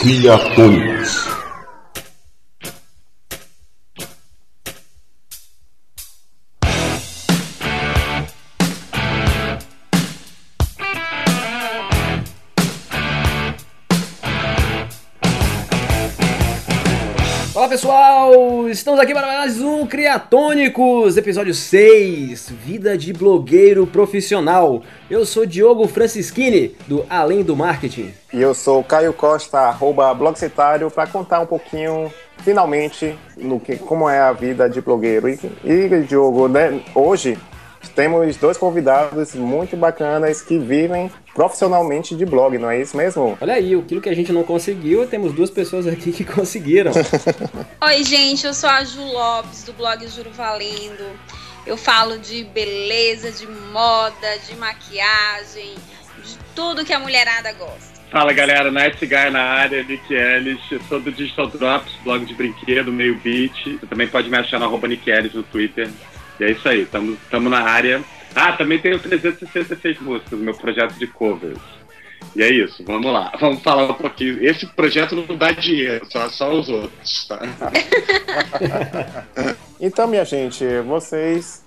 Criatônicos. Estamos aqui para mais um Criatônicos, episódio 6, Vida de Blogueiro Profissional. Eu sou Diogo Francischini, do Além do Marketing. E eu sou Caio Costa, arroba para contar um pouquinho, finalmente, no que, como é a vida de blogueiro. E, e Diogo, né, hoje temos dois convidados muito bacanas que vivem profissionalmente de blog, não é isso mesmo? Olha aí, aquilo que a gente não conseguiu, temos duas pessoas aqui que conseguiram. Oi, gente, eu sou a Ju Lopes, do blog Juro Valendo. Eu falo de beleza, de moda, de maquiagem, de tudo que a mulherada gosta. Fala galera, Night Guy na área, Nick Ellis, eu sou do Digital Drops, blog de brinquedo, meio beat. Você também pode me achar no arroba Nick Ellis no Twitter. E é isso aí, estamos na área. Ah, também tenho 366 músicas, meu projeto de covers. E é isso, vamos lá. Vamos falar um pouquinho. Esse projeto não dá dinheiro, só, só os outros, tá? então, minha gente, vocês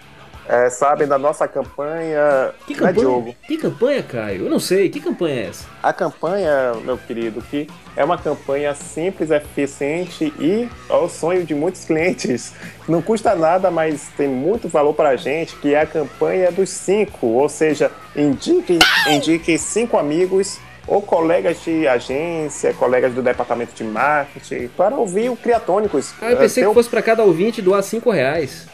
é, sabem da nossa campanha. Que né, campanha? Diogo? Que campanha, Caio? Eu não sei, que campanha é essa? A campanha, meu querido, que é uma campanha simples, eficiente e é o sonho de muitos clientes. Não custa nada, mas tem muito valor para a gente, que é a campanha dos cinco. Ou seja, indique, indique cinco amigos ou colegas de agência, colegas do departamento de marketing, para ouvir o Criatônicos. Ah, eu pensei É, que fosse para cada ouvinte doar 5 reais.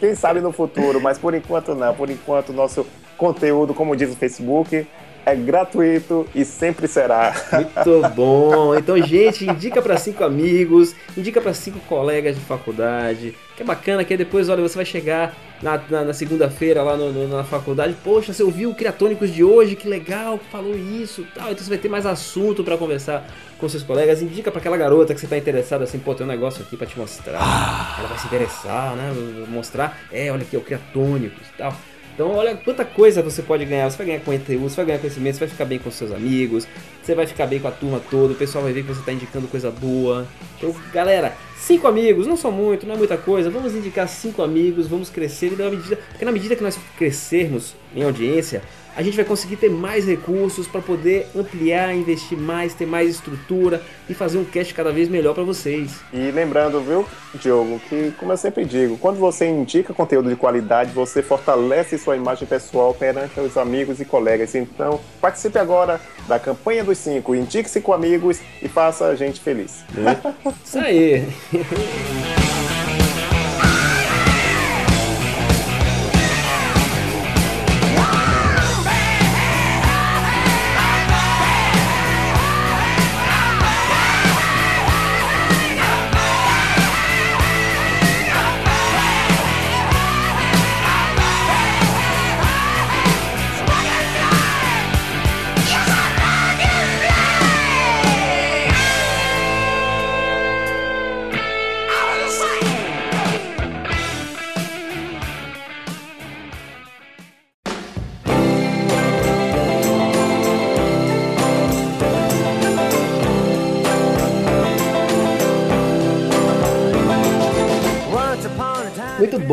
Quem sabe no futuro, mas por enquanto não. Por enquanto, nosso conteúdo, como diz o Facebook, é gratuito e sempre será. Muito bom. Então, gente, indica para cinco amigos, indica para cinco colegas de faculdade. Que é bacana, que depois, olha, você vai chegar na, na, na segunda-feira lá no, no- na faculdade. Poxa, você ouviu o Criatônicos de hoje? Que legal, falou isso tal. Então você vai ter mais assunto para conversar com seus colegas. Indica para aquela garota que você tá interessado assim, pô, tem um negócio aqui para te mostrar. Ela vai se interessar, né? Mostrar, é, olha aqui, é o Criatônicos tal. Então, olha quanta coisa você pode ganhar. Você vai ganhar conteúdo, você vai ganhar conhecimento, você vai ficar bem com seus amigos, você vai ficar bem com a turma toda, o pessoal vai ver que você está indicando coisa boa. Então, galera, cinco amigos, não são muito, não é muita coisa. Vamos indicar cinco amigos, vamos crescer. E na medida, porque na medida que nós crescermos em audiência, a gente vai conseguir ter mais recursos para poder ampliar, investir mais, ter mais estrutura e fazer um cast cada vez melhor para vocês. E lembrando, viu, Diogo, que como eu sempre digo, quando você indica conteúdo de qualidade, você fortalece sua imagem pessoal perante os amigos e colegas. Então, participe agora da campanha dos cinco, indique-se com amigos e faça a gente feliz. Isso aí.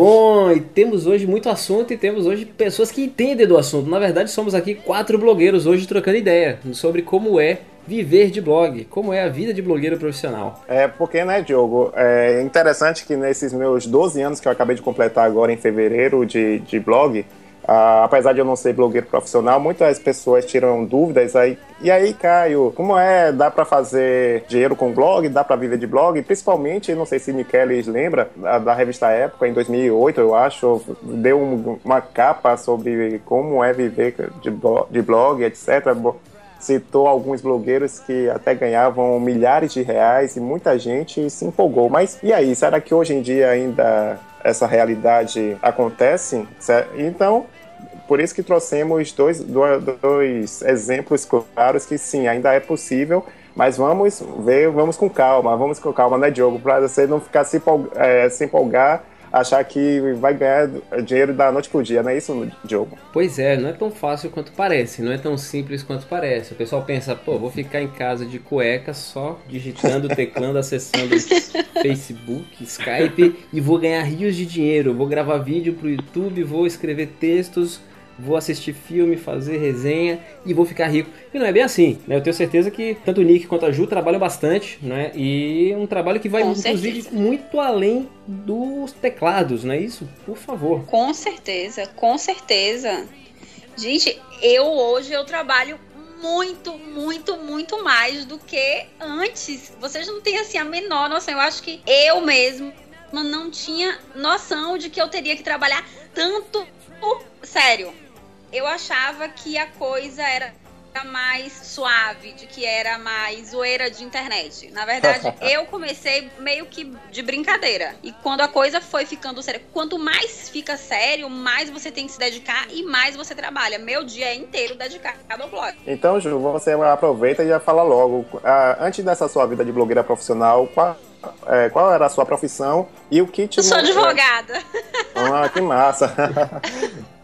bom, e temos hoje muito assunto e temos hoje pessoas que entendem do assunto. Na verdade, somos aqui quatro blogueiros hoje trocando ideia sobre como é viver de blog, como é a vida de blogueiro profissional. É porque, né, Diogo, é interessante que nesses meus 12 anos que eu acabei de completar agora em fevereiro de, de blog, ah, apesar de eu não ser blogueiro profissional, muitas pessoas tiram dúvidas aí. E aí, Caio, como é? Dá para fazer dinheiro com blog? Dá para viver de blog? Principalmente, não sei se Michelis lembra, da, da revista Época, em 2008, eu acho, deu um- uma capa sobre como é viver de, blo- de blog, etc. Citou alguns blogueiros que até ganhavam milhares de reais e muita gente se empolgou. Mas e aí, será que hoje em dia ainda essa realidade acontece? Então, por isso que trouxemos dois, dois, exemplos claros que sim, ainda é possível. Mas vamos ver, vamos com calma, vamos com calma, né, Diogo? Para você não ficar se, eh, se empolgar achar que vai ganhar dinheiro da noite pro dia, não é isso, Diogo? Pois é, não é tão fácil quanto parece, não é tão simples quanto parece. O pessoal pensa, pô, vou ficar em casa de cueca só digitando, teclando, acessando Facebook, Skype e vou ganhar rios de dinheiro. Vou gravar vídeo pro YouTube, vou escrever textos vou assistir filme, fazer resenha e vou ficar rico. E não é bem assim, né? Eu tenho certeza que tanto o Nick quanto a Ju trabalham bastante, né? E um trabalho que vai, Com inclusive, certeza. muito além dos teclados, não é isso? Por favor. Com certeza, com certeza. Gente, eu hoje eu trabalho muito, muito, muito mais do que antes. Vocês não têm assim a menor noção. Eu acho que eu mesmo não tinha noção de que eu teria que trabalhar tanto. Sério, eu achava que a coisa era mais suave, de que era mais zoeira de internet. Na verdade, eu comecei meio que de brincadeira. E quando a coisa foi ficando séria, quanto mais fica sério, mais você tem que se dedicar e mais você trabalha. Meu dia é inteiro dedicado ao blog. Então, Ju, você aproveita e já fala logo. ah, antes dessa sua vida de blogueira profissional, qual, é, qual era a sua profissão e o que te. Eu sou advogada. Ah, que massa!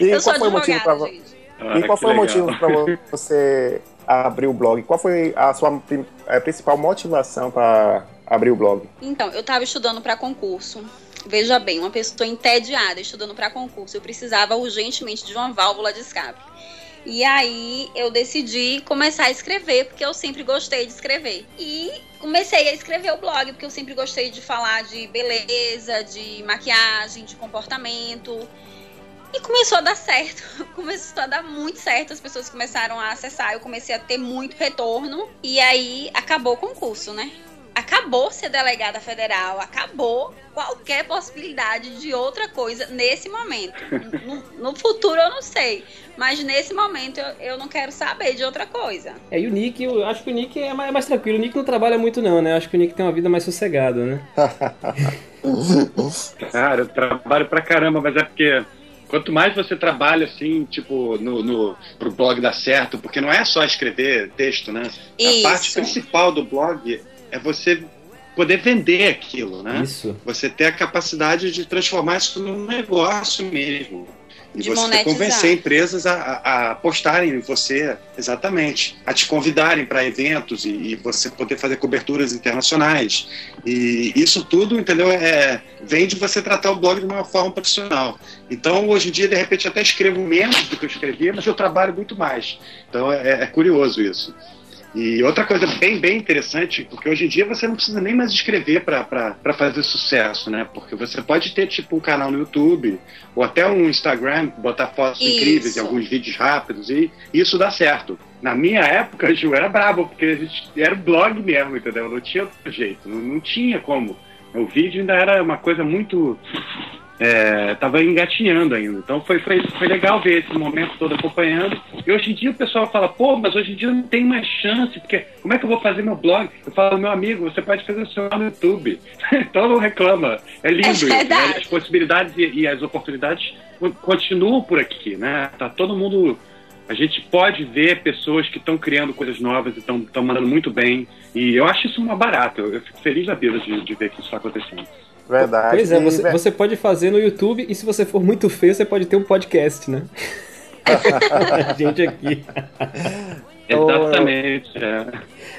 e eu sou qual foi o motivo pra, advogada, gente. Ah, E qual foi o legal. motivo para você abrir o blog? Qual foi a sua principal motivação para abrir o blog? Então, eu tava estudando para concurso. Veja bem, uma pessoa entediada estudando para concurso. Eu precisava urgentemente de uma válvula de escape. E aí eu decidi começar a escrever, porque eu sempre gostei de escrever. E comecei a escrever o blog, porque eu sempre gostei de falar de beleza, de maquiagem, de comportamento. E começou a dar certo. Começou a dar muito certo. As pessoas começaram a acessar. Eu comecei a ter muito retorno. E aí acabou o concurso, né? Acabou ser delegada federal. Acabou qualquer possibilidade de outra coisa nesse momento. No, no futuro eu não sei. Mas nesse momento eu, eu não quero saber de outra coisa. É, e o Nick, eu acho que o Nick é mais, é mais tranquilo. O Nick não trabalha muito, não, né? Eu acho que o Nick tem uma vida mais sossegada, né? Cara, eu trabalho pra caramba, mas é porque quanto mais você trabalha assim, tipo, no, no, pro blog dar certo, porque não é só escrever texto, né? A parte Isso. principal do blog é você poder vender aquilo, né? Isso. Você ter a capacidade de transformar isso num negócio mesmo. E De você monetizar. convencer empresas a, a, apostarem em você, exatamente, a te convidarem para eventos e, e você poder fazer coberturas internacionais. E isso tudo, entendeu? É, vem de você tratar o blog de uma forma profissional. Então, hoje em dia, de repente, até escrevo menos do que eu escrevia, mas eu trabalho muito mais. Então, é, é curioso isso. E outra coisa bem, bem interessante, porque hoje em dia você não precisa nem mais escrever para fazer sucesso, né? Porque você pode ter, tipo, um canal no YouTube, ou até um Instagram, botar fotos Isso. incríveis e alguns vídeos rápidos, e isso dá certo. Na minha época, Ju, era brabo, porque a gente era blog mesmo, entendeu? Não tinha outro jeito, não, não tinha como. O vídeo ainda era uma coisa muito. É, tava engatinhando ainda. Então foi, foi, foi legal ver esse momento todo acompanhando. E hoje em dia o pessoal fala, pô, mas hoje em dia não tem mais chance, porque como é que eu vou fazer meu blog? Eu falo, meu amigo, você pode fazer o seu no YouTube. então não reclama. É lindo É isso. Né? As possibilidades e, e as oportunidades continuam por aqui, né? Tá todo mundo. A gente pode ver pessoas que estão criando coisas novas e estão mandando muito bem. E eu acho isso uma barata. Eu, eu fico feliz da vida de, de ver que isso está acontecendo. Verdade. Pois é, você, você pode fazer no YouTube e se você for muito feio, você pode ter um podcast, né? A gente aqui. Exatamente. É.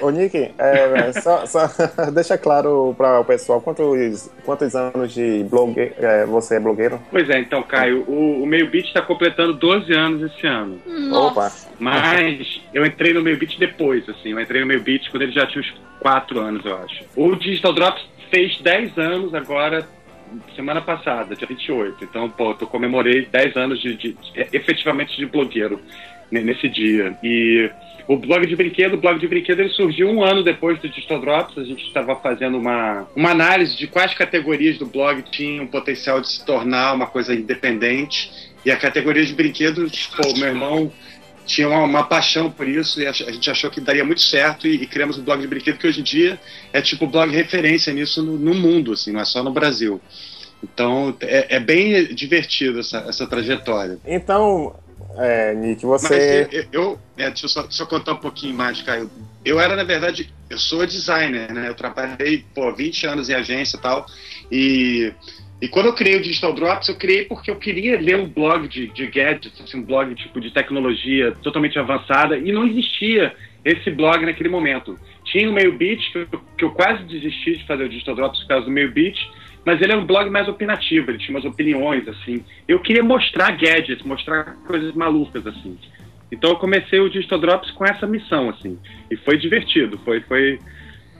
Ô, Nick, é, só, só deixa claro para o pessoal quantos, quantos anos de blogue, é, você é blogueiro? Pois é, então, Caio, o, o Meio Beat está completando 12 anos esse ano. Nossa. Mas eu entrei no Meio Beat depois, assim. Eu entrei no Meio Beat quando ele já tinha uns 4 anos, eu acho. O Digital Drops fez 10 anos agora, semana passada, dia 28. Então, pô, eu comemorei 10 anos de, de- de- efetivamente de blogueiro nesse dia. E o blog de brinquedo, o blog de brinquedo, ele surgiu um ano depois do Digital Drops. A gente estava fazendo uma, uma análise de quais categorias do blog tinham potencial de se tornar uma coisa independente. E a categoria de brinquedos, pô, meu irmão tinha uma, uma paixão por isso e a, gente achou que daria muito certo e, e criamos o blog de brinquedo que hoje em dia é tipo blog referência nisso no, no mundo, assim, não é só no Brasil. Então é, é bem divertido essa, essa trajetória. Então, é, Nick, Mas você. eu, eu é, deixa, eu só, eu contar um pouquinho mais, Caio. Eu era, na verdade, eu sou designer, né? Eu trabalhei, pô, 20 anos em agência e tal, e E quando eu criei o Digital Drops, eu criei porque eu queria ler um blog de, de gadgets, assim, um blog tipo de tecnologia totalmente avançada, e não existia esse blog naquele momento. Tinha o Meio Beat, que eu, que eu quase desisti de fazer o Digital Drops por causa do Meio Beat, mas ele é um blog mais opinativo, ele tinha umas opiniões, assim. Eu queria mostrar gadgets, mostrar coisas malucas, assim. Então eu comecei o Digital Drops com essa missão, assim. E foi divertido, foi, foi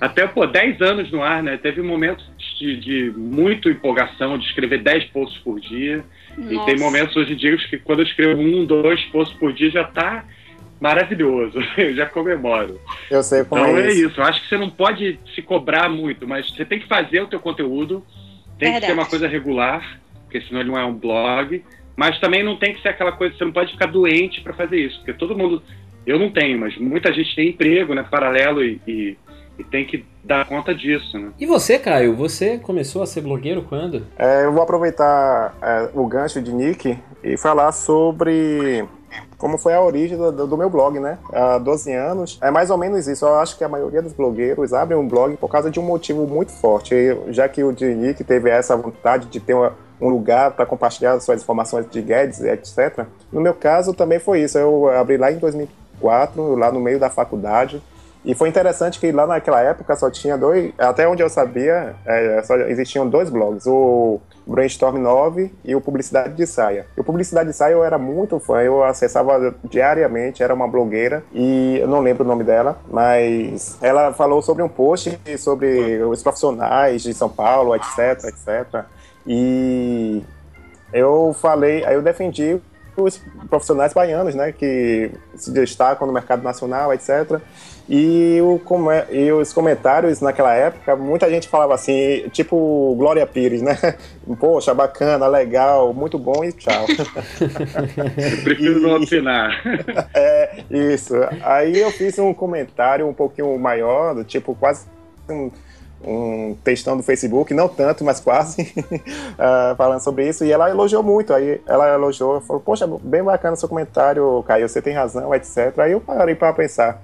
até, pô, 10 anos no ar, né? Teve momentos de, de muito empolgação, de escrever 10 posts por dia. Nossa. E tem momentos hoje em dia que quando eu escrevo um, dois posts por dia já tá maravilhoso. Eu já comemoro. Eu sei como então é, é isso. isso. Eu acho que você não pode se cobrar muito, mas você tem que fazer o teu conteúdo, tem Verdade. que ser uma coisa regular, porque senão ele não é um blog. Mas também não tem que ser aquela coisa, você não pode ficar doente para fazer isso, porque todo mundo, eu não tenho, mas muita gente tem emprego, né, paralelo e, e, e tem que dar conta disso, né? E você, Caio, você começou a ser blogueiro quando? É, eu vou aproveitar é, o gancho de Nick e falar sobre como foi a origem do, do, meu blog, né? Há 12 anos. É mais ou menos isso. Eu acho que a maioria dos blogueiros abrem um blog por causa de um motivo muito forte. já que o Nick teve essa vontade de ter uma, um lugar para compartilhar suas informações de Guedes, etc. No meu caso também foi isso. Eu abri lá em 2004, lá no meio da faculdade. E foi interessante que lá naquela época só tinha dois, até onde eu sabia, é, só existiam dois blogs, o Brainstorm 9 e o Publicidade de Saia. E o Publicidade de Saia eu era muito fã, eu acessava diariamente, era uma blogueira e eu não lembro o nome dela, mas ela falou sobre um post sobre os profissionais de São Paulo, etc, etc. E eu falei, aí eu defendi os profissionais baianos, né, que se destacam no mercado nacional, etc. E, o, e os comentários naquela época, muita gente falava assim, tipo Glória Pires, né? Poxa, bacana, legal, muito bom e tchau. Eu prefiro e, não opinar. É, isso. Aí eu fiz um comentário um pouquinho maior, tipo quase um um textão do Facebook, não tanto, mas quase, uh, falando sobre isso, e ela elogiou muito, aí ela elogiou, falou, poxa, bem bacana seu comentário, Caio, você tem razão, etc. Aí eu parei para pensar,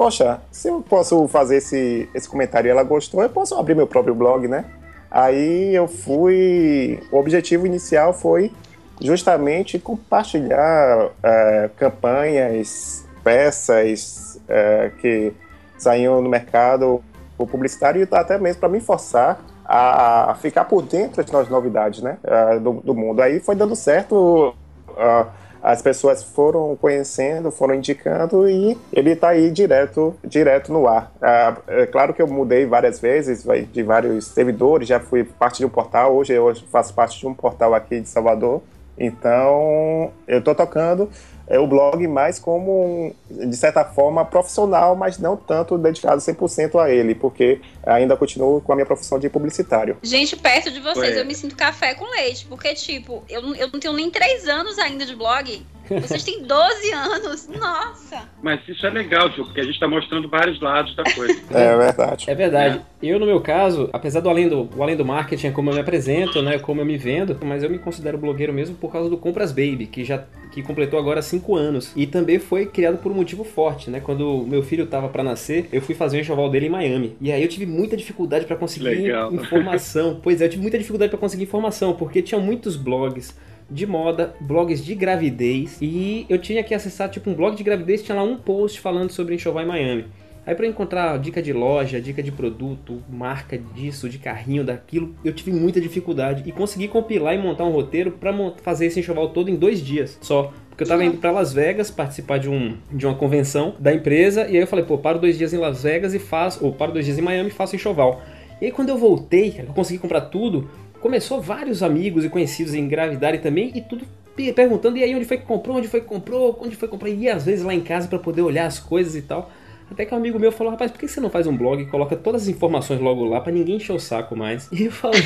poxa, se eu posso fazer esse, esse comentário e ela gostou, eu posso abrir meu próprio blog, né? Aí eu fui, o objetivo inicial foi justamente compartilhar uh, campanhas, peças uh, que saíam no mercado publicitário e até mesmo para me forçar a ficar por dentro das novidades né, do, do mundo. Aí foi dando certo, as pessoas foram conhecendo, foram indicando e ele está aí direto, direto no ar. É claro que eu mudei várias vezes de vários servidores, já fui parte de um portal, hoje eu faço parte de um portal aqui de Salvador. Então, eu estou tocando é o blog mais como, de certa forma, profissional, mas não tanto dedicado 100% a ele, porque ainda continuo com a minha profissão de publicitário. Gente, perto de vocês, eu me sinto café com leite, porque, tipo, eu, eu não tenho nem três anos ainda de blog. Vocês têm 12 anos, nossa! Mas isso é legal, Gil, porque a gente está mostrando vários lados da coisa. é verdade. É verdade. É. Eu, no meu caso, apesar do além do, o além do marketing, é como eu me apresento, né, como eu me vendo, mas eu me considero blogueiro mesmo por causa do Compras Baby, que já que completou agora 5 anos. E também foi criado por um motivo forte, né? Quando meu filho tava para nascer, eu fui fazer o enxoval dele em Miami. E aí eu tive muita dificuldade para conseguir Legal. informação. Pois é, eu tive muita dificuldade para conseguir informação, porque tinha muitos blogs de moda, blogs de gravidez, e eu tinha que acessar tipo um blog de gravidez, tinha lá um post falando sobre enxoval em Miami. Aí para encontrar dica de loja, dica de produto, marca disso, de carrinho, daquilo, eu tive muita dificuldade e consegui compilar e montar um roteiro para fazer esse enxoval todo em dois dias só. Porque eu tava indo para Las Vegas participar de, um, de uma convenção da empresa e aí eu falei, pô, paro dois dias em Las Vegas e faço, ou paro dois dias em Miami e faço enxoval. E aí quando eu voltei, eu consegui comprar tudo, começou vários amigos e conhecidos engravidarem também e tudo perguntando e aí onde foi que comprou, onde foi que comprou, onde foi que comprou e às vezes lá em casa para poder olhar as coisas e tal. Até que um amigo meu falou, rapaz, por que você não faz um blog e coloca todas as informações logo lá para ninguém encher o saco mais? E eu falei,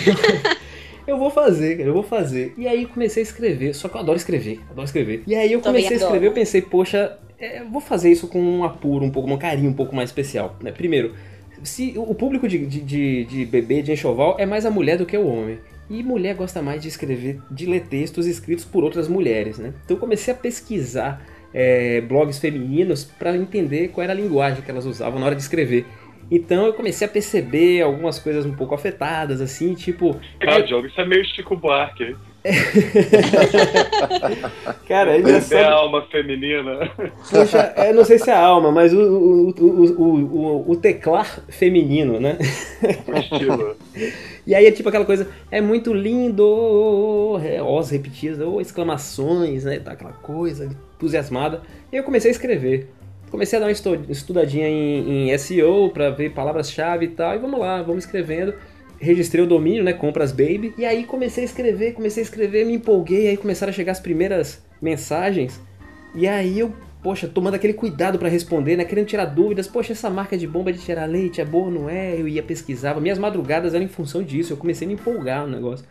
eu vou fazer, cara, eu vou fazer. E aí comecei a escrever, só que eu adoro escrever, adoro escrever. E aí eu comecei a escrever, eu pensei, poxa, é, eu vou fazer isso com um apuro, um pouco, um carinho um pouco mais especial, né? Primeiro, se o público de, de, de, de bebê, de enxoval, é mais a mulher do que o homem. E mulher gosta mais de escrever, de ler textos escritos por outras mulheres, né? Então eu comecei a pesquisar é, blogs femininos para entender qual era a linguagem que elas usavam na hora de escrever. Então eu comecei a perceber algumas coisas um pouco afetadas, assim, tipo. Cara, Diogo, isso é meio Chico Buarque. Cara, é engraçado. É a alma feminina. Poxa, eu é, não sei se é a alma, mas o, o, o, o, o teclar feminino, né? O estilo. E aí é tipo aquela coisa, é muito lindo, é, os repetidas, ou exclamações, né? Tá aquela coisa entusiasmada. E eu comecei a escrever. Comecei a dar uma estudadinha em, em SEO para ver palavras-chave e tal. E vamos lá, vamos escrevendo registrei o domínio, né, compras baby, e aí comecei a escrever, comecei a escrever, me empolguei, aí começaram a chegar as primeiras mensagens, e aí eu, poxa, tomando aquele cuidado para responder, né, querendo tirar dúvidas, poxa, essa marca de bomba de tirar leite é boa, não é? Eu ia pesquisava, minhas madrugadas eram em função disso, eu comecei a me empolgar no negócio.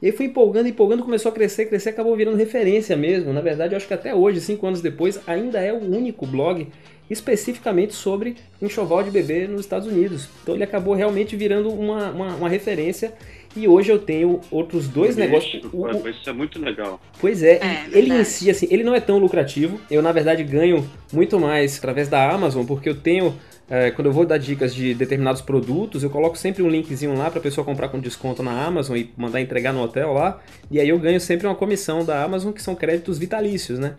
E aí fui empolgando, empolgando, começou a crescer, crescer, acabou virando referência mesmo. Na verdade, eu acho que até hoje, cinco anos depois, ainda é o único blog especificamente sobre enxoval de bebê nos Estados Unidos. Então ele acabou realmente virando uma, uma, uma referência e hoje eu tenho outros dois negócios. O, isso é muito legal. Pois é, é ele em si, assim, ele não é tão lucrativo. Eu, na verdade, ganho muito mais através da Amazon, porque eu tenho. É, quando eu vou dar dicas de determinados produtos, eu coloco sempre um linkzinho lá para a pessoa comprar com desconto na Amazon e mandar entregar no hotel lá. E aí eu ganho sempre uma comissão da Amazon, que são créditos vitalícios, né?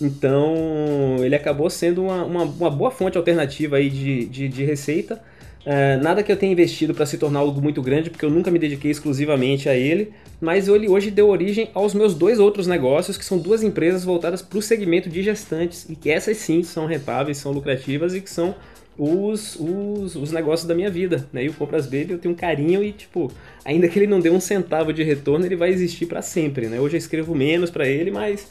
Então ele acabou sendo uma, uma, uma boa fonte alternativa aí de, de, de receita. É, nada que eu tenha investido para se tornar algo muito grande, porque eu nunca me dediquei exclusivamente a ele, mas ele hoje deu origem aos meus dois outros negócios, que são duas empresas voltadas para o segmento de gestantes, e que essas sim são rentáveis, são lucrativas e que são os, os, os negócios da minha vida. Né? E o Compras Baby eu tenho um carinho e, tipo, ainda que ele não dê um centavo de retorno, ele vai existir para sempre. Né? Hoje eu escrevo menos para ele, mas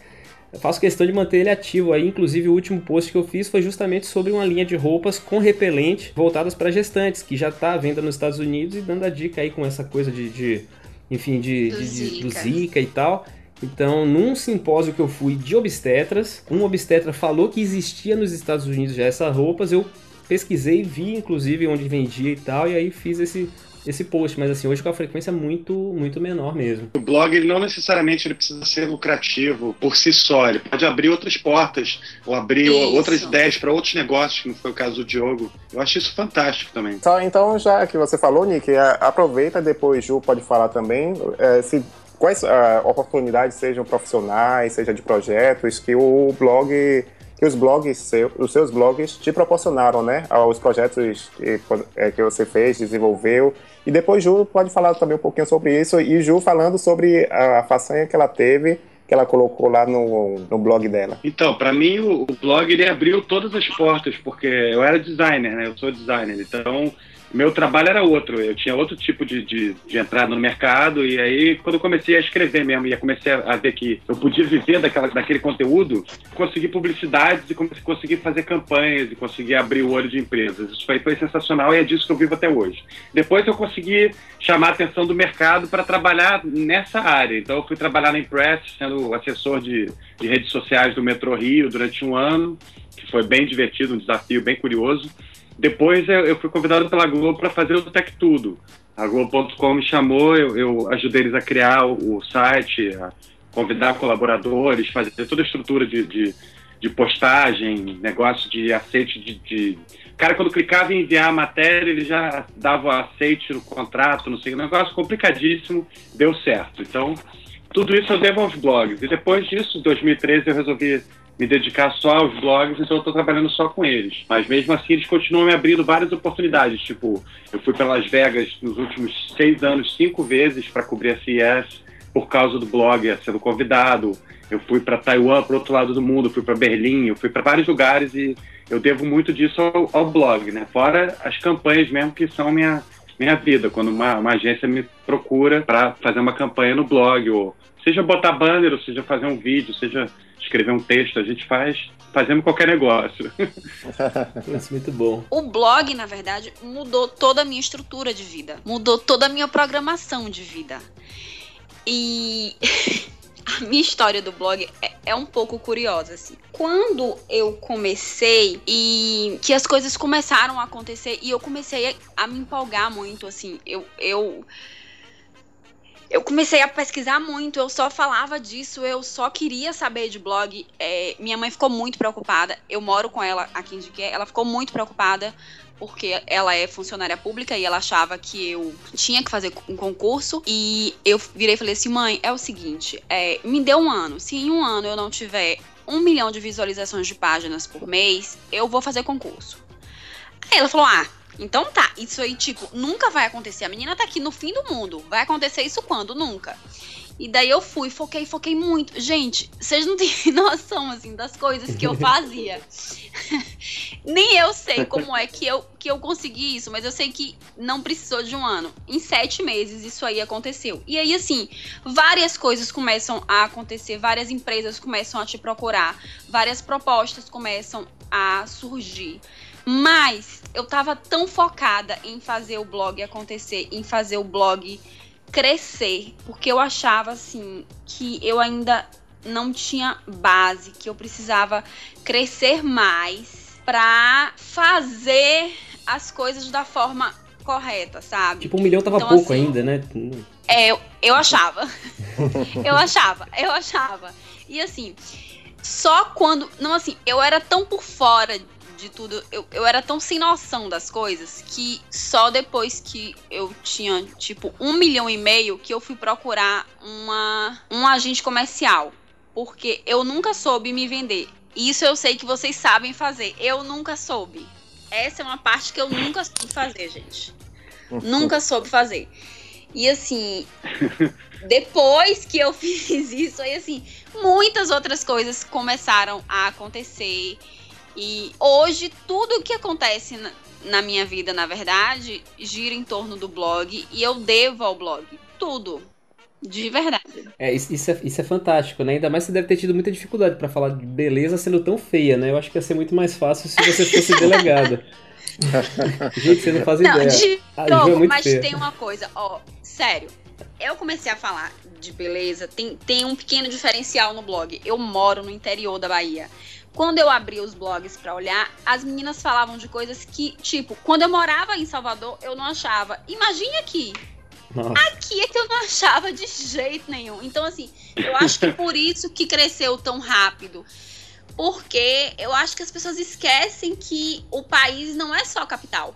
eu faço questão de manter ele ativo aí, inclusive o último post que eu fiz foi justamente sobre uma linha de roupas com repelente voltadas para gestantes, que já está à venda nos Estados Unidos e dando a dica aí com essa coisa de, de enfim, de, do, de, Zika. do Zika e tal. Então, num simpósio que eu fui de obstetras, um obstetra falou que existia nos Estados Unidos já essas roupas, eu pesquisei, vi inclusive onde vendia e tal, e aí fiz esse esse post, mas assim, hoje com a frequência muito, muito menor mesmo. O blog ele não necessariamente ele precisa ser lucrativo por si só, ele pode abrir outras portas ou abrir isso. outras ideias para outros negócios, que não foi o caso do Diogo. Eu acho isso fantástico também. Então, então já que você falou, Nick, aproveita depois, Ju pode falar também, é, se quais uh, oportunidades sejam profissionais, seja de projetos, que o blog que os blogs seu, os seus blogs te proporcionaram, né? Os projetos que, é, que você fez, desenvolveu. E depois Ju pode falar também um pouquinho sobre isso. E Ju falando sobre a façanha que ela teve que ela colocou lá no, no blog dela? Então, para mim o, o, blog ele abriu todas as portas, porque eu era designer, né? Eu sou designer, então meu trabalho era outro, eu tinha outro tipo de, de, de, entrada no mercado, e aí quando eu comecei a escrever mesmo, e comecei a ver que eu podia viver daquela, daquele conteúdo, consegui publicidades e consegui fazer campanhas e consegui abrir o olho de empresas. Isso foi, foi sensacional e é disso que eu vivo até hoje. Depois eu consegui chamar a atenção do mercado para trabalhar nessa área. Então eu fui trabalhar na Impress, sendo assessor de, de redes sociais do Metro Rio durante um ano, que foi bem divertido, um desafio bem curioso. Depois eu, fui convidado pela Globo para fazer o Tech Tudo. A Globo.com me chamou, eu, eu, ajudei eles a criar o, o, site, a convidar colaboradores, fazer toda a estrutura de, de, de postagem, negócio de aceite de, de, Cara, quando clicava em enviar a matéria, ele já dava aceite no contrato, não sei, um negócio complicadíssimo, deu certo. Então, tudo isso eu devo aos blogs. E depois disso, em 2013, eu resolvi me dedicar só aos blogs, então eu estou trabalhando só com eles. Mas mesmo assim, eles continuam me abrindo várias oportunidades. Tipo, eu fui para Las Vegas nos últimos seis anos, cinco vezes para cobrir a CES por causa do blog, sendo convidado. Eu fui para Taiwan, para outro lado do mundo, fui para Berlim, eu fui para vários lugares e eu devo muito disso ao, ao, blog, né? Fora as campanhas mesmo que são minha minha vida, quando uma, uma agência me procura para fazer uma campanha no blog, ou seja botar banner, ou seja fazer um vídeo, seja escrever um texto, a gente faz fazendo qualquer negócio. Isso, muito bom. O blog, na verdade, mudou toda a minha estrutura de vida, mudou toda a minha programação de vida. E a minha história do blog é, é, um pouco curiosa, assim. Quando eu comecei e que as coisas começaram a acontecer e eu comecei a, a me empolgar muito, assim, eu, eu eu comecei a pesquisar muito, eu só falava disso, eu só queria saber de blog. É, minha mãe ficou muito preocupada. Eu moro com ela aqui em Diqué, ela ficou muito preocupada porque ela é funcionária pública e ela achava que eu tinha que fazer um concurso. E eu virei e falei assim: mãe, é o seguinte, é, me dê um ano. Se em um ano eu não tiver um milhão de visualizações de páginas por mês, eu vou fazer concurso. Aí ela falou: ah então tá, isso aí, tipo, nunca vai acontecer. A menina tá aqui no fim do mundo. Vai acontecer isso quando? Nunca. E daí eu fui, foquei, foquei muito. Gente, vocês não têm noção, assim, das coisas que eu fazia. Nem eu sei como é que eu, que eu consegui isso, mas eu sei que não precisou de um ano. Em sete meses isso aí aconteceu. E aí, assim, várias coisas começam a acontecer, várias empresas começam a te procurar, várias propostas começam a surgir. Mas eu tava tão focada em fazer o blog acontecer, em fazer o blog crescer, porque eu achava assim que eu ainda não tinha base, que eu precisava crescer mais para fazer as coisas da forma correta, sabe? Tipo, um milhão tava então, pouco assim, ainda, né? É, eu, eu achava. eu achava, eu achava. E assim, só quando. Não, assim, eu era tão por fora de tudo. Eu, eu era tão sem noção das coisas que só depois que eu tinha, tipo, um milhão e meio que eu fui procurar uma, um agente comercial. Porque eu nunca soube me vender. Isso eu sei que vocês sabem fazer. Eu nunca soube. Essa é uma parte que eu nunca soube fazer, gente. nunca soube fazer. E assim, depois que eu fiz isso, aí assim, muitas outras coisas começaram a acontecer. E hoje tudo que acontece na, na minha vida, na verdade, gira em torno do blog e eu devo ao blog tudo. De verdade. É isso, isso, é, isso é fantástico, né? Ainda mais você deve ter tido muita dificuldade para falar de beleza sendo tão feia, né? Eu acho que ia ser muito mais fácil se você fosse delegada. Gente, você não faz não, ideia. De novo, é mas feia. tem uma coisa, ó, sério. Eu comecei a falar de beleza, tem, tem um pequeno diferencial no blog. Eu moro no interior da Bahia. Quando eu abri os blogs para olhar, as meninas falavam de coisas que, tipo, quando eu morava em Salvador, eu não achava. Imagine aqui. Nossa. Aqui é que eu não achava de jeito nenhum. Então, assim, eu acho que por isso que cresceu tão rápido porque eu acho que as pessoas esquecem que o país não é só a capital.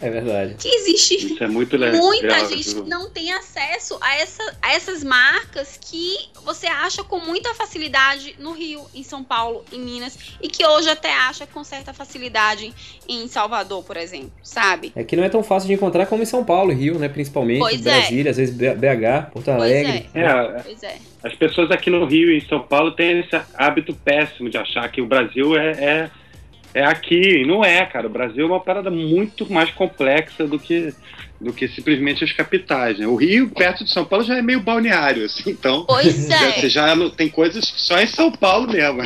É verdade. Que existe é muito legal, muita gente que não tem acesso a, essa, a essas marcas que você acha com muita facilidade no Rio, em São Paulo, em Minas, e que hoje até acha com certa facilidade em Salvador, por exemplo, sabe? É que não é tão fácil de encontrar como em São Paulo e Rio, né? Principalmente, pois é. Brasília, é. às vezes BH, Porto Alegre. Pois é. é. Pois é. As pessoas aqui no Rio e em São Paulo têm esse hábito péssimo de achar que o Brasil é, é, é aqui. E não é, cara. O Brasil é uma parada muito mais complexa do que, do que simplesmente as capitais. Né? O Rio, perto de São Paulo, já é meio balneário, assim. Então, pois é. você já tem coisas só em São Paulo mesmo.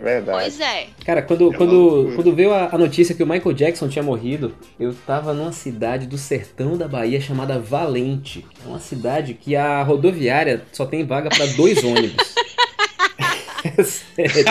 Verdade. Pois é. Cara, quando, é quando, quando veio a, a, notícia que o Michael Jackson tinha morrido, eu tava numa cidade do sertão da Bahia chamada Valente. É uma cidade que a rodoviária só tem vaga para dois ônibus. é sério.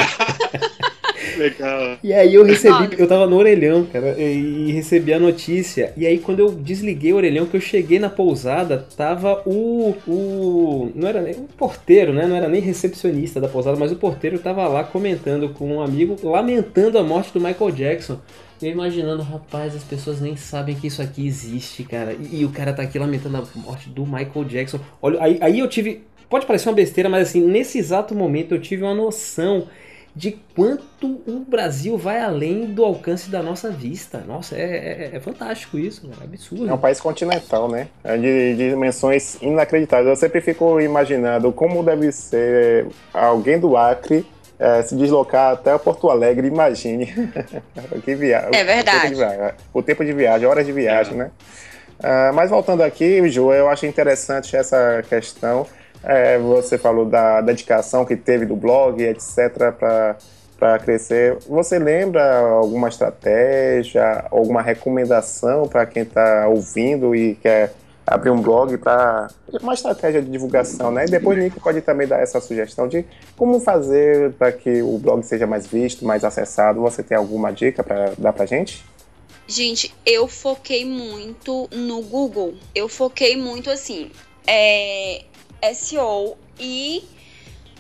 Legal. E aí eu recebi, eu tava no orelhão, cara, e recebi a notícia. E aí quando eu desliguei o orelhão, que eu cheguei na pousada, tava o. o não era nem o porteiro, né? Não era nem recepcionista da pousada, mas o porteiro tava lá comentando com um amigo, lamentando a morte do Michael Jackson. Eu imaginando, rapaz, as pessoas nem sabem que isso aqui existe, cara. E, e o cara tá aqui lamentando a morte do Michael Jackson. Olha, aí, aí eu tive. Pode parecer uma besteira, mas assim, nesse exato momento eu tive uma noção de quanto o Brasil vai além do alcance da nossa vista. Nossa, é, é, é fantástico isso, é absurdo. É um país continental, né? É de, de, dimensões inacreditáveis. Eu sempre fico imaginando como deve ser alguém do Acre é, se deslocar até Porto Alegre, imagine. que viagem. É verdade. O tempo de viagem, tempo de viagem horas de viagem, é. né? Uh, mas voltando aqui, Ju, eu achei interessante essa questão é, você falou da dedicação que teve do blog, etc., para crescer. Você lembra alguma estratégia, alguma recomendação para quem está ouvindo e quer abrir um blog para uma estratégia de divulgação, né? E depois o Nick pode também dar essa sugestão de como fazer para que o blog seja mais visto, mais acessado. Você tem alguma dica para dar para gente? Gente, eu foquei muito no Google. Eu foquei muito assim é, SEO e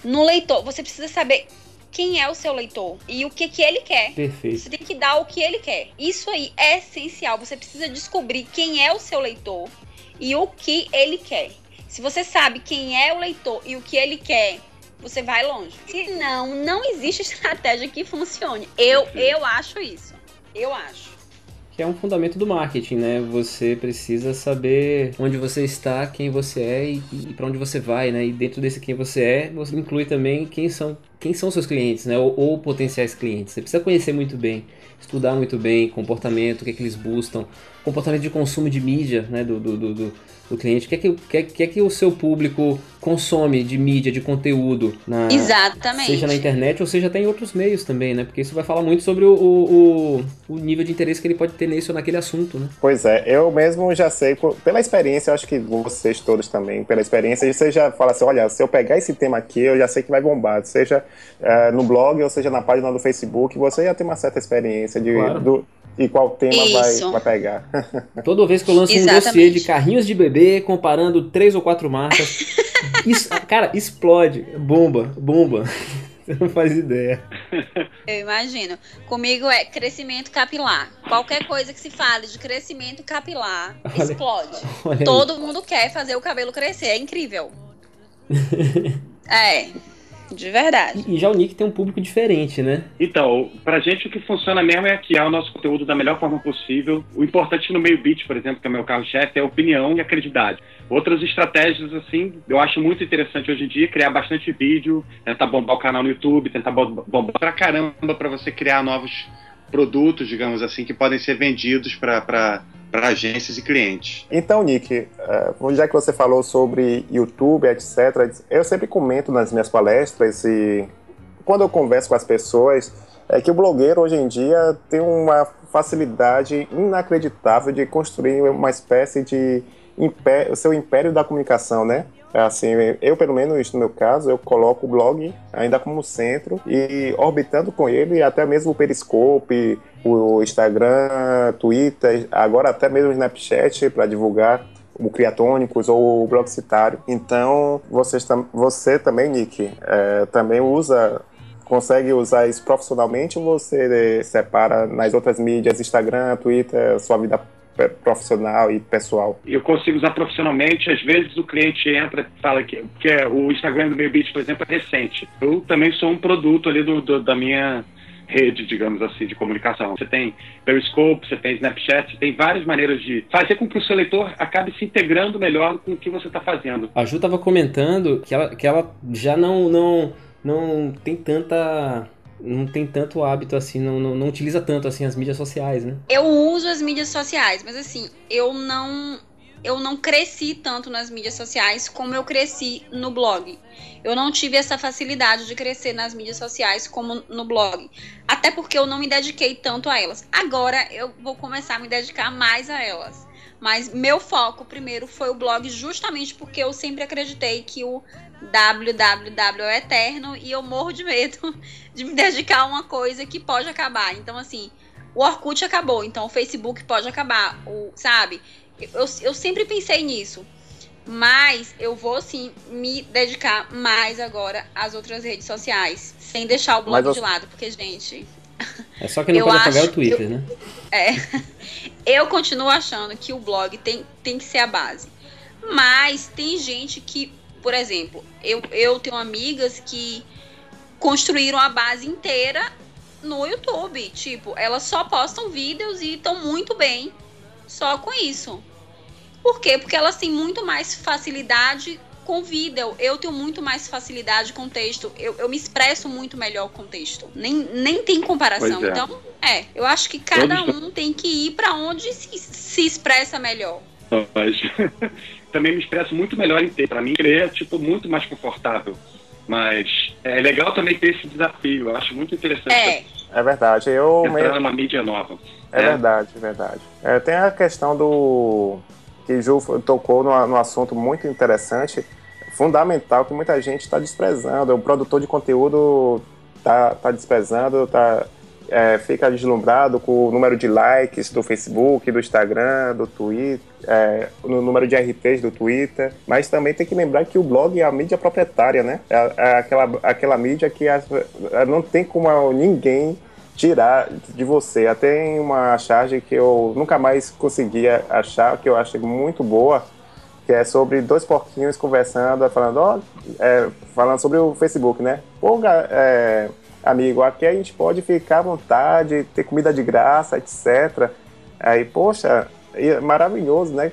no leitor. Você precisa saber quem é o seu leitor e o que, que ele quer. Perfeito. Você tem que dar o que ele quer. Isso aí é essencial. Você precisa descobrir quem é o seu leitor e o que ele quer. Se você sabe quem é o leitor e o que ele quer, você vai longe. Se não, não existe estratégia que funcione. Eu, eu acho isso. Eu acho que é um fundamento do marketing, né? Você precisa saber onde você está, quem você é e, e para onde você vai, né? E dentro desse quem você é, você inclui também quem são quem são seus clientes, né? Ou, ou potenciais clientes. Você precisa conhecer muito bem, estudar muito bem comportamento, o que é que eles buscam, comportamento de consumo de mídia, né? do, do, do, do cliente, o que é que, que, é, que, é que o seu público consome de mídia, de conteúdo, na, Exatamente. seja na internet ou seja até em outros meios também, né? Porque isso vai falar muito sobre o, o, o nível de interesse que ele pode ter nesse ou naquele assunto, né? Pois é, eu mesmo já sei, pela experiência, eu acho que vocês todos também, pela experiência, você já fala assim, olha, se eu pegar esse tema aqui, eu já sei que vai bombar, seja uh, no blog ou seja na página do Facebook, você já tem uma certa experiência de, claro. do, e qual tema vai, vai pegar. Toda vez que eu lanço Exatamente. um dossiê de carrinhos de bebê, comparando três ou quatro marcas, isso, cara, explode, bomba, bomba. Você não faz ideia. Eu imagino. Comigo é crescimento capilar. Qualquer coisa que se fale de crescimento capilar, olha, explode. Olha Todo mundo quer fazer o cabelo crescer. É incrível. é. De verdade. E, já o Nick tem um público diferente, né? Então, pra gente o que funciona mesmo é criar o nosso conteúdo da melhor forma possível. O importante no meio beat, por exemplo, que é o meu carro-chefe, é a opinião e a credibilidade. Outras estratégias, assim, eu acho muito interessante hoje em dia, criar bastante vídeo, tentar bombar o canal no YouTube, tentar bombar pra caramba pra você criar novos produtos, digamos assim, que podem ser vendidos para agências e clientes. Então, Nick, uh, já que você falou sobre YouTube, etc., eu sempre comento nas minhas palestras e quando eu converso com as pessoas, é que o blogueiro hoje em dia tem uma facilidade inacreditável de construir uma espécie de império, seu império da comunicação, né? É assim, eu pelo menos no meu caso, eu coloco o blog ainda como centro e orbitando com ele até mesmo o Periscope, o Instagram, Twitter, agora até mesmo o Snapchat para divulgar o Criatônicos ou o Blogcitário. Então, vocês, você também, Nick, é, também usa consegue usar isso profissionalmente ou você separa nas outras mídias, Instagram, Twitter, sua vida profissional e pessoal? Eu consigo usar profissionalmente. Às vezes o cliente entra e fala que, que é, o Instagram do meu beat, por exemplo, é recente. Eu também sou um produto ali do, do, da minha rede, digamos assim, de comunicação. Você tem Periscope, você tem Snapchat, você tem várias maneiras de fazer com que o seu leitor acabe se integrando melhor com o que você está fazendo. A Ju estava comentando que ela, que ela já não, não, não tem tanta não tem tanto hábito assim, não, não, não, utiliza tanto assim as mídias sociais, né? Eu uso as mídias sociais, mas assim, eu não eu não cresci tanto nas mídias sociais como eu cresci no blog. Eu não tive essa facilidade de crescer nas mídias sociais como no blog. Até porque eu não me dediquei tanto a elas. Agora eu vou começar a me dedicar mais a elas. Mas meu foco primeiro foi o blog, justamente porque eu sempre acreditei que o www é eterno e eu morro de medo de me dedicar a uma coisa que pode acabar. Então, assim, o Orkut acabou, então o Facebook pode acabar, o, sabe? Eu, eu sempre pensei nisso. Mas eu vou sim me dedicar mais agora às outras redes sociais, sem deixar o blog eu... de lado, porque, gente. É só que não pode apagar o Twitter, eu, né? É. Eu continuo achando que o blog tem, tem que ser a base. Mas tem gente que por exemplo, eu, eu tenho amigas que construíram a base inteira no YouTube. Tipo, elas só postam vídeos e estão muito bem só com isso. Por quê? Porque elas têm muito mais facilidade com vídeo. Eu tenho muito mais facilidade com texto. Eu, eu me expresso muito melhor com texto. Nem, nem tem comparação. É. Então, é, eu acho que cada um tem que ir para onde se, se expressa melhor. Mas também me expresso muito melhor em texto. Para mim, ler é tipo, muito mais confortável. Mas é legal também ter esse desafio. Eu acho muito interessante. É, é verdade. Eu entrar mesmo... numa mídia nova. É, é. verdade, é verdade. É, tem a questão do que Ju tocou no, no assunto muito interessante, fundamental que muita gente está desprezando. O produtor de conteúdo está tá desprezando, está é, fica deslumbrado com o número de likes do Facebook, do Instagram, do Twitter, é, no número de RTs do Twitter, mas também tem que lembrar que o blog é a mídia proprietária, né? É, é aquela, aquela mídia que as, não tem como ninguém tirar de você. Até uma charge que eu nunca mais conseguia achar, que eu achei muito boa, que é sobre dois porquinhos conversando, falando, ó, é, falando sobre o Facebook, né? Pô, é, amigo, aqui a gente pode ficar à vontade, ter comida de graça, etc. Aí, poxa, é maravilhoso, né?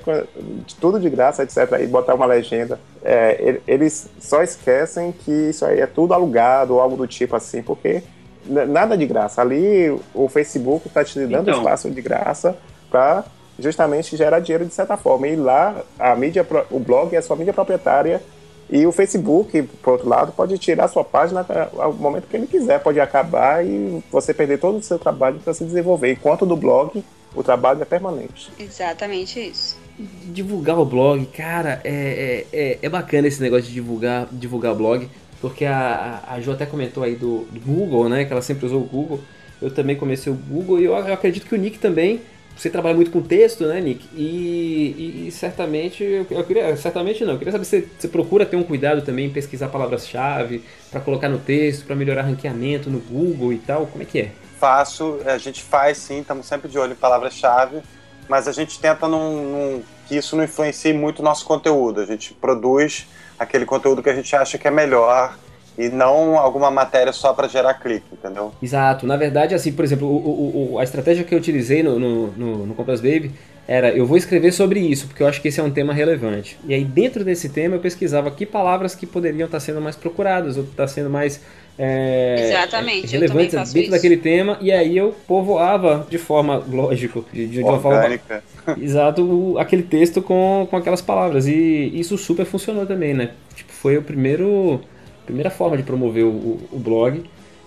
Tudo de graça, etc. Aí botar uma legenda. É, eles só esquecem que isso aí é tudo alugado ou algo do tipo assim, porque nada de graça. Ali o Facebook está te dando então. espaço de graça para justamente gerar dinheiro de certa forma. E lá a mídia, o blog é a sua mídia proprietária e o Facebook, por outro lado, pode tirar a sua página ao momento que ele quiser, pode acabar e você perder todo o seu trabalho para se desenvolver. Enquanto no blog, o trabalho é permanente. Exatamente isso. Divulgar o blog, cara, é, é, é, é bacana esse negócio de divulgar, divulgar blog, porque a, a Jo até comentou aí do, do Google, né? Que ela sempre usou o Google. Eu também comecei o Google e eu, eu acredito que o Nick também você trabalha muito com texto, né, Nick? E, e, e certamente, eu, eu, queria, certamente não, eu queria saber se você procura ter um cuidado também em pesquisar palavras-chave para colocar no texto, para melhorar ranqueamento no Google e tal. Como é que é? Faço, a gente faz sim, estamos sempre de olho em palavras-chave, mas a gente tenta não, que isso não influencie muito o nosso conteúdo. A gente produz aquele conteúdo que a gente acha que é melhor e não alguma matéria só para gerar clique, entendeu? Exato. Na verdade, assim, por exemplo, o, o, a estratégia que eu utilizei no, no, no, no Compass Baby era eu vou escrever sobre isso, porque eu acho que esse é um tema relevante. E aí, dentro desse tema, eu pesquisava que palavras que poderiam estar sendo mais procuradas, ou estar sendo mais é, Exatamente, relevantes dentro isso. daquele tema, e aí eu povoava de forma, lógico, de, de uma forma. Exato, aquele texto com, com aquelas palavras. E isso super funcionou também, né? Tipo, foi o primeiro primeira forma de promover o, o blog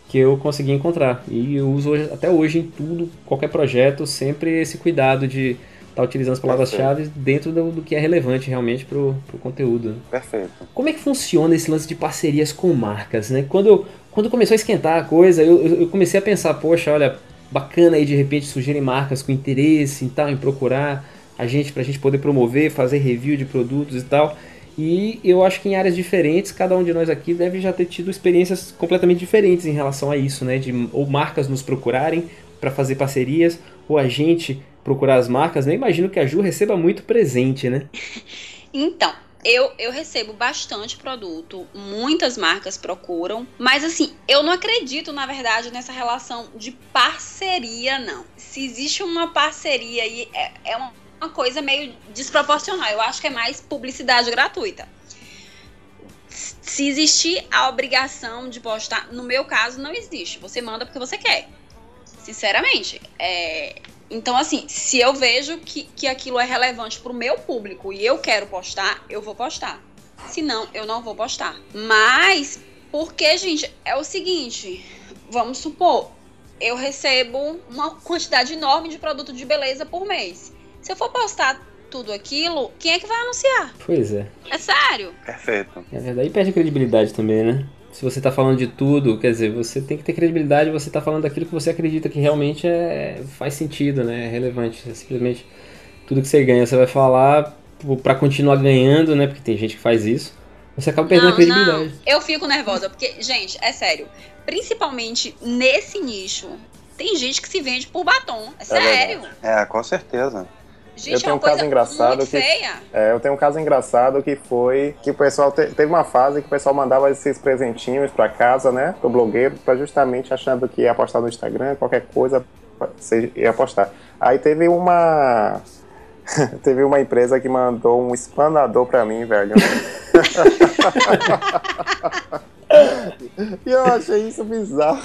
que eu consegui encontrar. E eu uso hoje, até hoje em tudo, qualquer projeto, sempre esse cuidado de estar tá utilizando as palavras-chave dentro do, do, que é relevante realmente para o conteúdo. Perfeito. Como é que funciona esse lance de parcerias com marcas? Né? Quando, eu, quando começou a esquentar a coisa, eu, eu comecei a pensar, poxa, olha, bacana aí de repente surgirem marcas com interesse em tal, em procurar a gente para a gente poder promover, fazer review de produtos e tal. E eu acho que em áreas diferentes, cada um de nós aqui deve já ter tido experiências completamente diferentes em relação a isso, né? De ou marcas nos procurarem para fazer parcerias, ou a gente procurar as marcas, né? Imagino que a Ju receba muito presente, né? Então, eu, eu recebo bastante produto, muitas marcas procuram, mas assim, eu não acredito, na verdade, nessa relação de parceria, não. Se existe uma parceria aí, é, é uma uma coisa meio desproporcional. Eu acho que é mais publicidade gratuita. Se existir a obrigação de postar, no meu caso, não existe. Você manda porque você quer. Sinceramente. É... Então, assim, se eu vejo que, que aquilo é relevante para o meu público e eu quero postar, eu vou postar. Se não, eu não vou postar. Mas, porque, gente, é o seguinte: vamos supor, eu recebo uma quantidade enorme de produto de beleza por mês. Se eu for postar tudo aquilo, quem é que vai anunciar? Pois é. É sério? Perfeito. É verdade, e perde credibilidade também, né? Se você tá falando de tudo, quer dizer, você tem que ter credibilidade, você tá falando daquilo que você acredita que realmente é, faz sentido, né? É relevante. É simplesmente tudo que você ganha, você vai falar para continuar ganhando, né? Porque tem gente que faz isso. Você acaba perdendo não, a credibilidade. Não. Eu fico nervosa, porque, gente, é sério. Principalmente nesse nicho, tem gente que se vende por batom. É, é sério. É, com certeza. Gente, eu tenho um caso engraçado que é, eu tenho um caso engraçado que foi que o pessoal te, teve uma fase que o pessoal mandava esses presentinhos para casa, né, pro blogueiro, para justamente achando que ia postar no Instagram, qualquer coisa você ia postar. Aí teve uma teve uma empresa que mandou um espanador para mim, velho. e eu achei isso bizarro.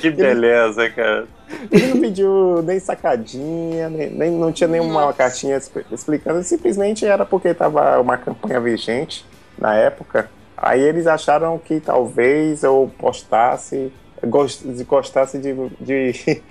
Que beleza, cara. Ele não pediu nem sacadinha, nem, nem não tinha nenhuma Nossa. cartinha explicando, simplesmente era porque estava uma campanha vigente na época. Aí eles acharam que talvez eu postasse, gostasse de, de,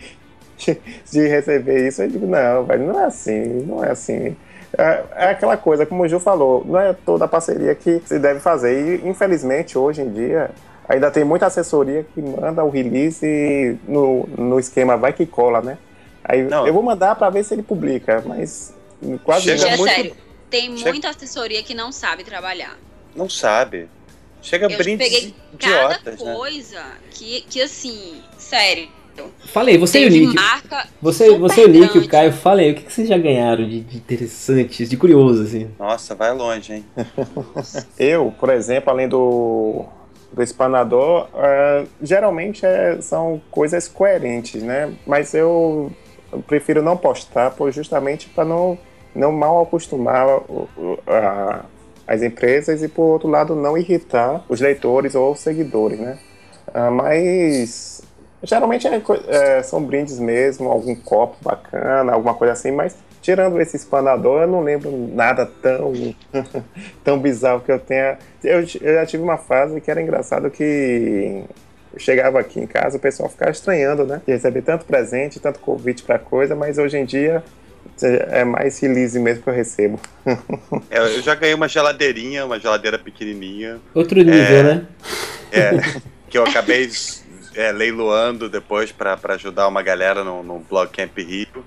de receber isso. Eu digo, não, velho, não é assim, não é assim. É, é, aquela coisa, como o Gil falou, não é toda parceria que se deve fazer. E infelizmente hoje em dia Ainda tem muita assessoria que manda o release no, no esquema vai que cola, né? Aí Não. eu vou mandar para ver se ele publica, mas quase Chega Gente, é muito- sério. Tem chega- muita assessoria que não sabe trabalhar. Não sabe. Chega Eu brindes peguei idiotas, cada né? coisa que, que assim, sério. Falei, você e o Nick. Você, você e o Nick o. Caio, falei, o que, que vocês já ganharam de, de interessantes, de curioso, assim? Nossa, vai longe, hein? Eu, por exemplo, além do, do espanador, eh, geralmente é- são coisas coerentes, né? Mas eu prefiro não postar, por justamente para não, não mal acostumar as empresas e, por outro lado, não irritar os leitores ou os seguidores, né? Ah, mas geralmente é é, são brindes mesmo, algum copo bacana, alguma coisa assim, mas tirando esse espanador, eu não lembro nada tão tão bizarro que eu tenha. Eu, eu já tive uma fase que era engraçado que eu chegava aqui em casa, o pessoal ficava estranhando, né? De receber tanto presente, tanto convite pra coisa, mas hoje em dia é mais release mesmo que eu recebo. É, Eu já ganhei uma geladeirinha, uma geladeira pequenininha, Outro nível, É. né? é, que eu acabei é, leiloando depois pra pra ajudar uma galera no, no blog Camp Rio.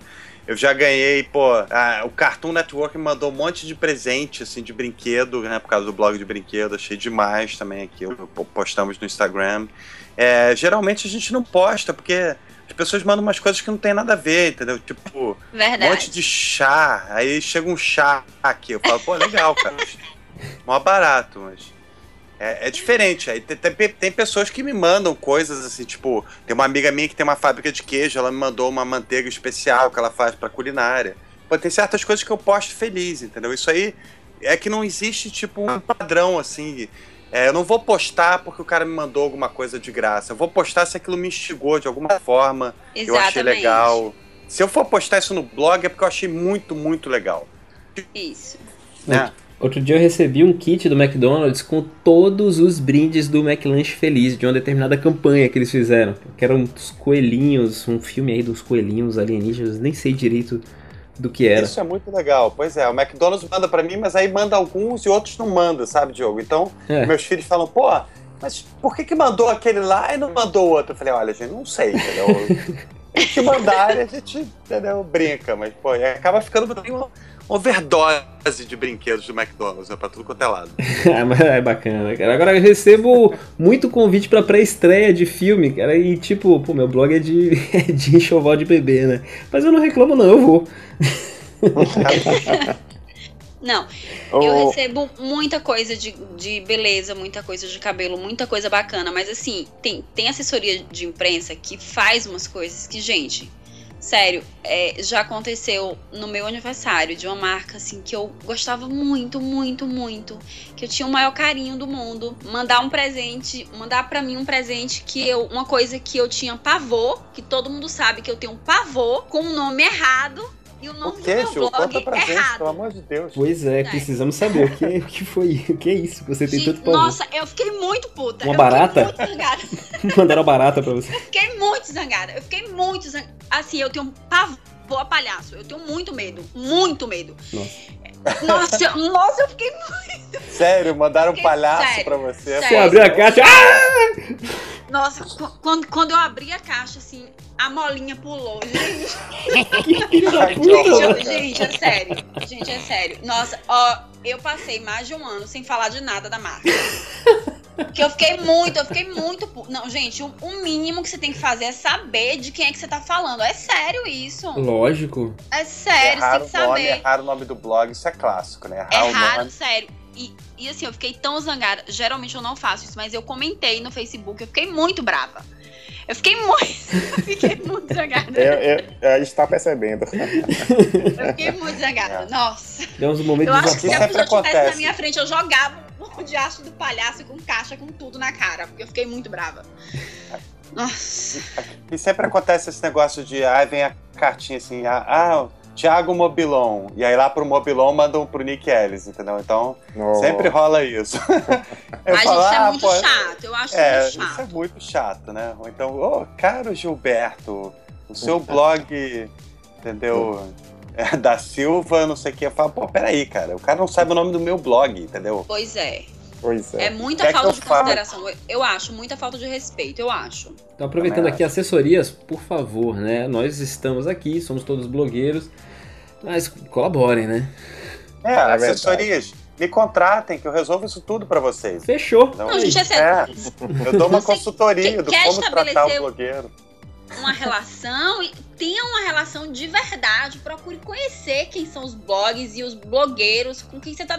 Eu já ganhei, pô, a- o Cartoon Network me mandou um monte de presente, assim, de brinquedo, né, por causa do blog de brinquedo, achei demais também aqui, postamos no Instagram. É, geralmente a gente não posta, porque as pessoas mandam umas coisas que não tem nada a ver, entendeu? Tipo, um Verdade. monte de chá. Aí chega um chá aqui. Eu falo, pô, legal, cara. Mó barato, mas. É, é diferente. Aí tem, tem, tem pessoas que me mandam coisas assim, tipo, tem uma amiga minha que tem uma fábrica de queijo, ela me mandou uma manteiga especial que ela faz pra culinária. Pô, tem certas coisas que eu posto feliz, entendeu? Isso aí é que não existe, tipo, um padrão assim. É, eu não vou postar porque o cara me mandou alguma coisa de graça. Eu vou postar se aquilo me instigou de alguma forma eu achei Exatamente. legal. Se eu for postar isso no blog é porque eu achei muito, muito legal. Isso. Né? Outro dia eu recebi um kit do McDonald's com todos os brindes do McLanche Feliz, de uma determinada campanha que eles fizeram. Que eram dos coelhinhos, um filme aí dos coelhinhos alienígenas, nem sei direito do que era. Isso é muito legal. Pois é, o McDonald's manda pra mim, mas aí manda alguns e outros não manda, sabe, Diogo? Então, É. meus filhos falam, pô, mas por que que mandou aquele lá e não mandou o outro? Eu falei, olha, gente, não sei, entendeu? Se mandarem, a gente, entendeu, brinca, mas, pô, e acaba ficando overdose de brinquedos do McDonald's, né, pra tudo quanto é lado. Ah, mas é bacana, cara. Agora eu recebo muito convite pra pré-estreia de filme, cara. E tipo, pô, meu blog é de, é de enxoval de bebê, né? Mas eu não reclamo, não, eu vou. Não, eu Ô, recebo muita coisa de, de beleza, muita coisa de cabelo, muita coisa bacana, mas assim, tem, tem assessoria de imprensa que faz umas coisas que, gente, sério, é, já aconteceu no meu aniversário de uma marca assim que eu gostava muito, muito, muito, que eu tinha o maior carinho do mundo, mandar um presente, mandar pra mim um presente que eu, uma coisa que eu tinha pavor, que todo mundo sabe que eu tenho pavor, com o nome errado. E o O nome que, do meu? Conta blog pra gente, errado. pelo amor de Deus. Pois é, É. precisamos saber o que, o que foi, o que é isso que você tem Gente, tanto pavor. nossa, eu fiquei muito puta. Uma eu barata? Fiquei muito zangada. Mandaram barata pra você. Eu fiquei muito zangada. Eu fiquei muito zangada. Assim, eu tenho pavor a palhaço. Eu tenho muito medo. Muito medo. Nossa. Nossa, eu- nossa, eu fiquei. Sério, mandaram um Fiquei palhaço sério, pra você. sério. Você abriu a caixa. Ah! Nossa, qu- quando, quando eu abri a caixa, assim, a molinha pulou. Gente, Que da puta, horror. mano. gente, gente, é sério. Gente, é sério. Nossa, ó, eu passei mais de um ano sem falar de nada da marca. Que eu fiquei muito, eu fiquei muito. pu- Não, gente, o, o mínimo que você tem que fazer é saber de quem é que você tá falando. É sério isso. Lógico. É sério, você Errar tem o que nome, saber. errar o nome do blog, isso é clássico, né? Errar É o raro, nome. sério. E, e assim, eu fiquei tão zangada. Geralmente eu não faço isso, mas eu comentei no Facebook, eu fiquei muito brava. Eu fiquei muito. eu fiquei muito zangada. é, é, a gente tá percebendo. Eu fiquei muito zangada. É. Nossa. Deu uns momentos Eu acho que se a pessoa estivesse na acontece. minha frente, eu jogava o diacho do palhaço com caixa, com tudo na cara. Porque eu fiquei muito brava. Nossa. E sempre acontece esse negócio de, ah, vem a cartinha assim, ah, ah Thiago Mobilon. E aí lá pro Mobilon mandam pro Nick Ellis, entendeu? Então, No- sempre rola isso. Eu Mas falo, isso é ah, muito pô, chato. Eu acho É, muito isso é chato. muito chato, né? Ou então, ô, caro Gilberto, o seu blog, entendeu? É, da Silva, não sei o que. Eu falo, pô, peraí, cara, o cara não sabe o nome do meu blog, entendeu? Pois é. Pois é. É muita É que falta de falo. consideração. Eu- acho, muita falta de respeito, eu acho. Então, aproveitando aqui assessorias, por favor, né? Nós estamos aqui, somos todos blogueiros, mas colaborem, né? É, verdade. assessorias, me contratem que eu resolvo isso tudo pra vocês. Fechou. Não, Não, gente, é. É, eu dou uma consultoria do como tratar o blogueiro. Uma relação e tenha uma relação de verdade. Procure conhecer quem são os blogs e os blogueiros com quem você está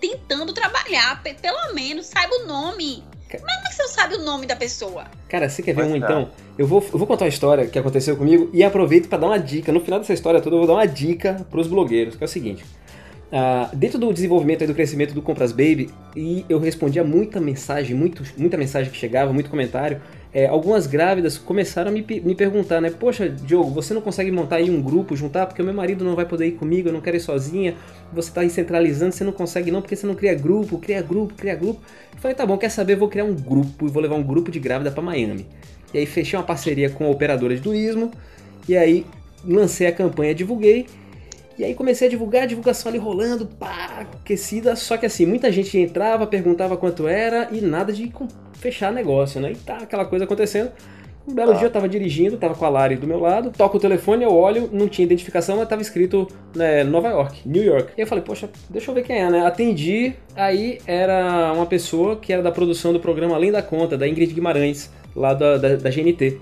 tentando trabalhar. Pe- pelo menos saiba o nome. Ca- Como é que você não sabe o nome da pessoa? Cara, você quer ver um é. então? Eu vou, eu vou contar uma história que aconteceu comigo e aproveito para dar uma dica. No final dessa história toda, eu vou dar uma dica pros blogueiros, que é o seguinte. Ah, dentro do desenvolvimento e do crescimento do Compras Baby, e eu respondia muita mensagem, muito, muita mensagem que chegava, muito comentário. É, algumas grávidas começaram a me, me perguntar, né? Poxa, Diogo, você não consegue montar aí um grupo, juntar? Porque o meu marido não vai poder ir comigo, eu não quero ir sozinha. Você está aí centralizando, você não consegue não, porque você não cria grupo, cria grupo, cria grupo. Eu falei, tá bom, quer saber? Vou criar um grupo e vou levar um grupo de grávida para Miami. E aí fechei uma parceria com a operadora de turismo. E aí lancei a campanha, divulguei. E aí comecei a divulgar, a divulgação ali rolando, pá, aquecida. Só que assim, muita gente entrava, perguntava quanto era e nada de fechar negócio, né? E tá aquela coisa acontecendo. Um belo Tá. dia eu tava dirigindo, tava com a Lari do meu lado, toco o telefone, eu olho, não tinha identificação, mas tava escrito né, Nova York, New York. E eu falei, poxa, deixa eu ver quem é, né? Atendi, aí era uma pessoa que era da produção do programa Além da Conta, da Ingrid Guimarães, lá da, da, da GNT.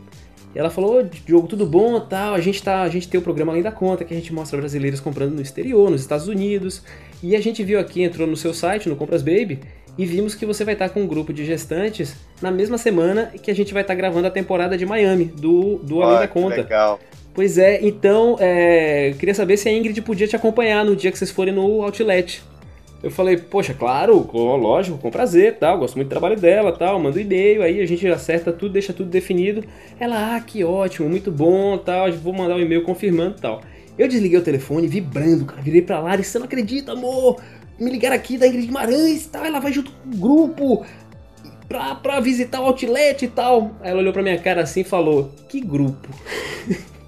E ela falou, Diogo, tudo bom, tal, a gente, tá, a gente tem o programa Além da Conta, que a gente mostra brasileiros comprando no exterior, nos Estados Unidos. E a gente viu aqui, entrou no seu site, no Compras Baby, e vimos que você vai estar com um grupo de gestantes na mesma semana que a gente vai estar gravando a temporada de Miami, do, do Além Ó, da que Conta. Legal. Pois é, então, é, queria saber se a Ingrid podia te acompanhar no dia que vocês forem no Outlet. Eu falei, poxa, claro, lógico, com prazer, tal, gosto muito do trabalho dela, tal, manda um e-mail, aí a gente acerta tudo, deixa tudo definido. Ela, ah, que ótimo, muito bom, tal, vou mandar um e-mail confirmando, tal. Eu desliguei o telefone, vibrando, cara, virei pra lá e você não acredita, amor, me ligaram aqui da Ingrid Guimarães, tal, ela vai junto com o grupo pra, pra visitar o Outlet e tal. Aí ela olhou pra minha cara assim e falou, que grupo?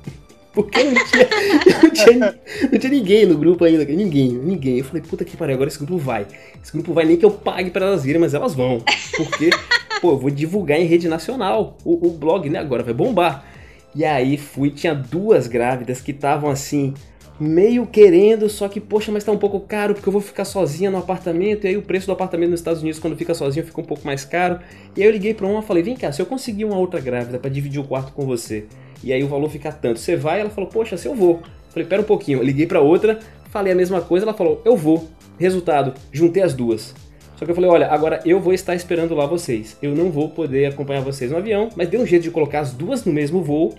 Porque não tinha, não, tinha, não tinha ninguém no grupo ainda, ninguém, ninguém. Eu falei, puta que pariu, agora esse grupo vai. Esse grupo vai nem que eu pague pra elas virem, mas elas vão. Porque, pô, eu vou divulgar em rede nacional o, o blog, né? Agora vai bombar. E aí fui, tinha duas grávidas que estavam assim, meio querendo, só que, poxa, mas tá um pouco caro porque eu vou ficar sozinha no apartamento. E aí o preço do apartamento nos Estados Unidos, quando fica sozinho, fica um pouco mais caro. E aí eu liguei pra uma e falei, vem cá, se eu conseguir uma outra grávida pra dividir o quarto com você, e aí o valor fica tanto, você vai? Ela falou, poxa, se eu vou. Falei, pera um pouquinho. Eu liguei pra outra, falei a mesma coisa, ela falou, eu vou. Resultado, juntei as duas. Só que eu falei, olha, agora eu vou estar esperando lá vocês. Eu não vou poder acompanhar vocês no avião, mas dei um jeito de colocar as duas no mesmo voo.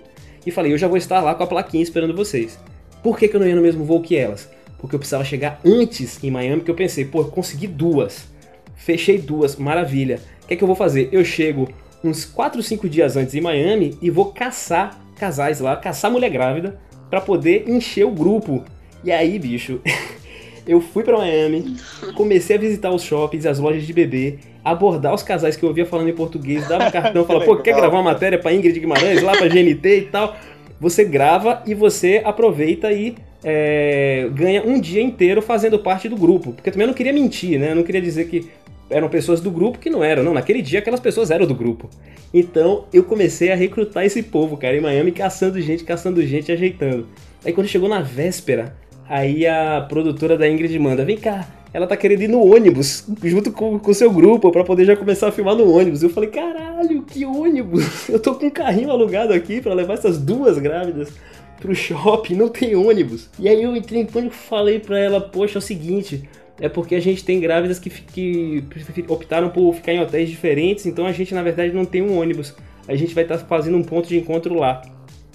E falei, eu já vou estar lá com a plaquinha esperando vocês. Por que, que eu não ia no mesmo voo que elas? Porque eu precisava chegar antes em Miami, porque eu pensei, pô, consegui duas. Fechei duas, maravilha. O que é que eu vou fazer? Eu chego uns 4, 5 dias antes em Miami e vou caçar casais lá, caçar mulher grávida, pra poder encher o grupo. E aí, bicho, eu fui pra Miami, comecei a visitar os shoppings, as lojas de bebê, abordar os casais que eu ouvia falando em português, dava um cartão, falava, pô, quer gravar uma matéria pra Ingrid Guimarães, lá pra GNT e tal? Você grava e você aproveita e é, ganha um dia inteiro fazendo parte do grupo. Porque também eu não queria mentir, né? Eu não queria dizer que eram pessoas do grupo que não eram. Não, naquele dia aquelas pessoas eram do grupo. Então eu comecei a recrutar esse povo, cara, em Miami, caçando gente, caçando gente, ajeitando. Aí quando chegou na véspera, aí a produtora da Ingrid manda: vem cá, ela tá querendo ir no ônibus, junto com o seu grupo, pra poder já começar a filmar no ônibus. Eu falei: caralho, que ônibus? Eu tô com um carrinho alugado aqui pra levar essas duas grávidas pro shopping, não tem ônibus. E aí eu entrei em pânico e falei pra ela: poxa, é o seguinte. É porque a gente tem grávidas que, que optaram por ficar em hotéis diferentes, então a gente na verdade não tem um ônibus. A gente vai estar fazendo um ponto de encontro lá.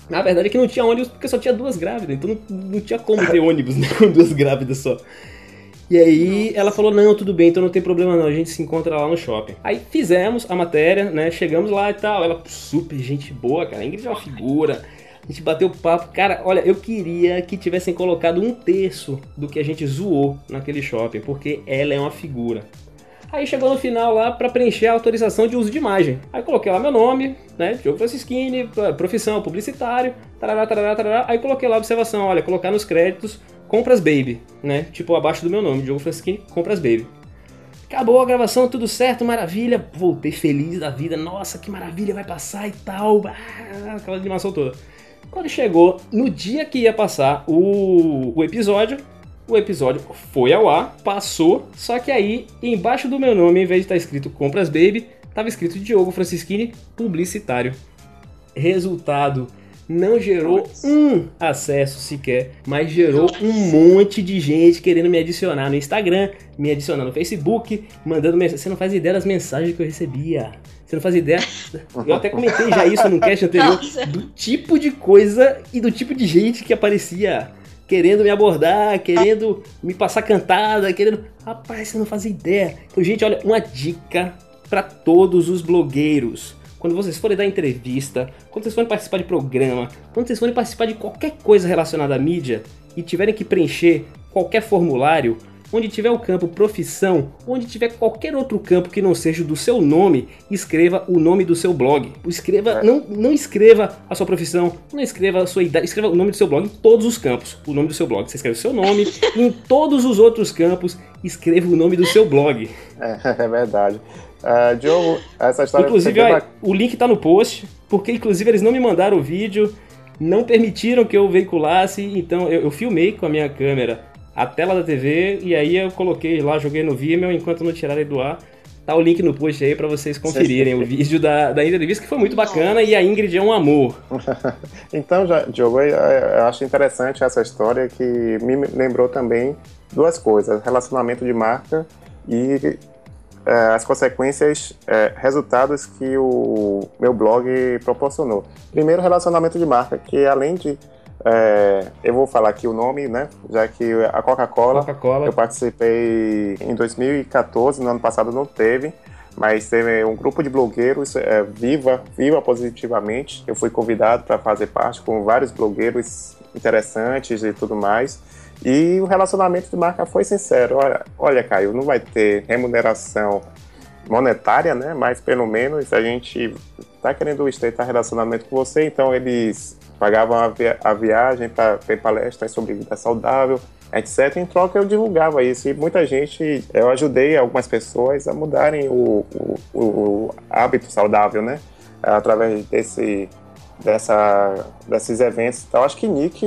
Na verdade é que não tinha ônibus porque só tinha duas grávidas, então não, não tinha como ter ônibus né, com duas grávidas só. E aí ela falou, não, tudo bem, então não tem problema não, a gente se encontra lá no shopping. Aí fizemos a matéria, né, chegamos lá e tal, ela super gente boa, cara, Ingrid é uma figura, a gente bateu papo, cara, olha, eu queria que tivessem colocado um terço do que a gente zoou naquele shopping, porque ela é uma figura. Aí chegou no final lá pra preencher a autorização de uso de imagem. Aí coloquei lá meu nome, né? Diogo Francisquini, profissão, publicitário, tarará, tarará, tarará. Aí coloquei lá a observação, olha, colocar nos créditos compras baby, né? Tipo abaixo do meu nome, Diogo Francisquini, compras baby. Acabou a gravação, tudo certo, maravilha. Voltei feliz da vida. Nossa, que maravilha, vai passar e tal. Ah, aquela animação toda. Quando chegou no dia que ia passar o, o episódio, o episódio foi ao ar, passou, só que aí, embaixo do meu nome, em vez de estar escrito Compras Baby, estava escrito Diogo Francischini, publicitário. Resultado, não gerou um acesso sequer, mas gerou um monte de gente querendo me adicionar no Instagram, me adicionar no Facebook, mandando mensagem. Você não faz ideia das mensagens que eu recebia. Você não faz ideia. Eu até comentei já isso no cast anterior, Nossa. do tipo de coisa e do tipo de gente que aparecia querendo me abordar, querendo me passar cantada, querendo. Rapaz, você não faz ideia. Então, gente, olha, uma dica para todos os blogueiros. Quando vocês forem dar entrevista, quando vocês forem participar de programa, quando vocês forem participar de qualquer coisa relacionada à mídia e tiverem que preencher qualquer formulário, onde tiver o campo profissão, onde tiver qualquer outro campo que não seja do seu nome, escreva o nome do seu blog. Escreva, não, não escreva a sua profissão, não escreva a sua idade, escreva o nome do seu blog em todos os campos. O nome do seu blog, você escreve o seu nome, em todos os outros campos, escreva o nome do seu blog. É, é verdade. Ah, Diogo, essa história Inclusive, olha, o link tá no post, porque inclusive eles não me mandaram o vídeo, não permitiram que eu veiculasse, então eu, eu filmei com a minha câmera a tela da TV e aí eu coloquei lá, joguei no Vimeo enquanto não tirarem do ar. Tá o link no post aí pra vocês conferirem o vídeo da, da entrevista, que foi muito bacana e a Ingrid é um amor. Então, já, Diogo, eu, eu acho interessante essa história que me lembrou também duas coisas: relacionamento de marca e é, as consequências, é, resultados que o meu blog proporcionou. Primeiro, relacionamento de marca, que além de. É, eu vou falar aqui o nome, né? Já que a Coca-Cola. Coca-Cola. Eu participei em 2014, no ano passado não teve, mas teve um grupo de blogueiros, é, Viva, Viva Positivamente. Eu fui convidado para fazer parte com vários blogueiros interessantes e tudo mais. E o relacionamento de marca foi sincero. Olha, olha Caio, não vai ter remuneração monetária, né? Mas pelo menos a gente tá querendo estreitar relacionamento com você, então eles pagavam a, via a viagem para ver palestras sobre vida saudável, etc. Em troca eu divulgava isso e muita gente, eu ajudei algumas pessoas a mudarem o, o, o hábito saudável, né? Através desse dessa, desses eventos. Então, acho que Nick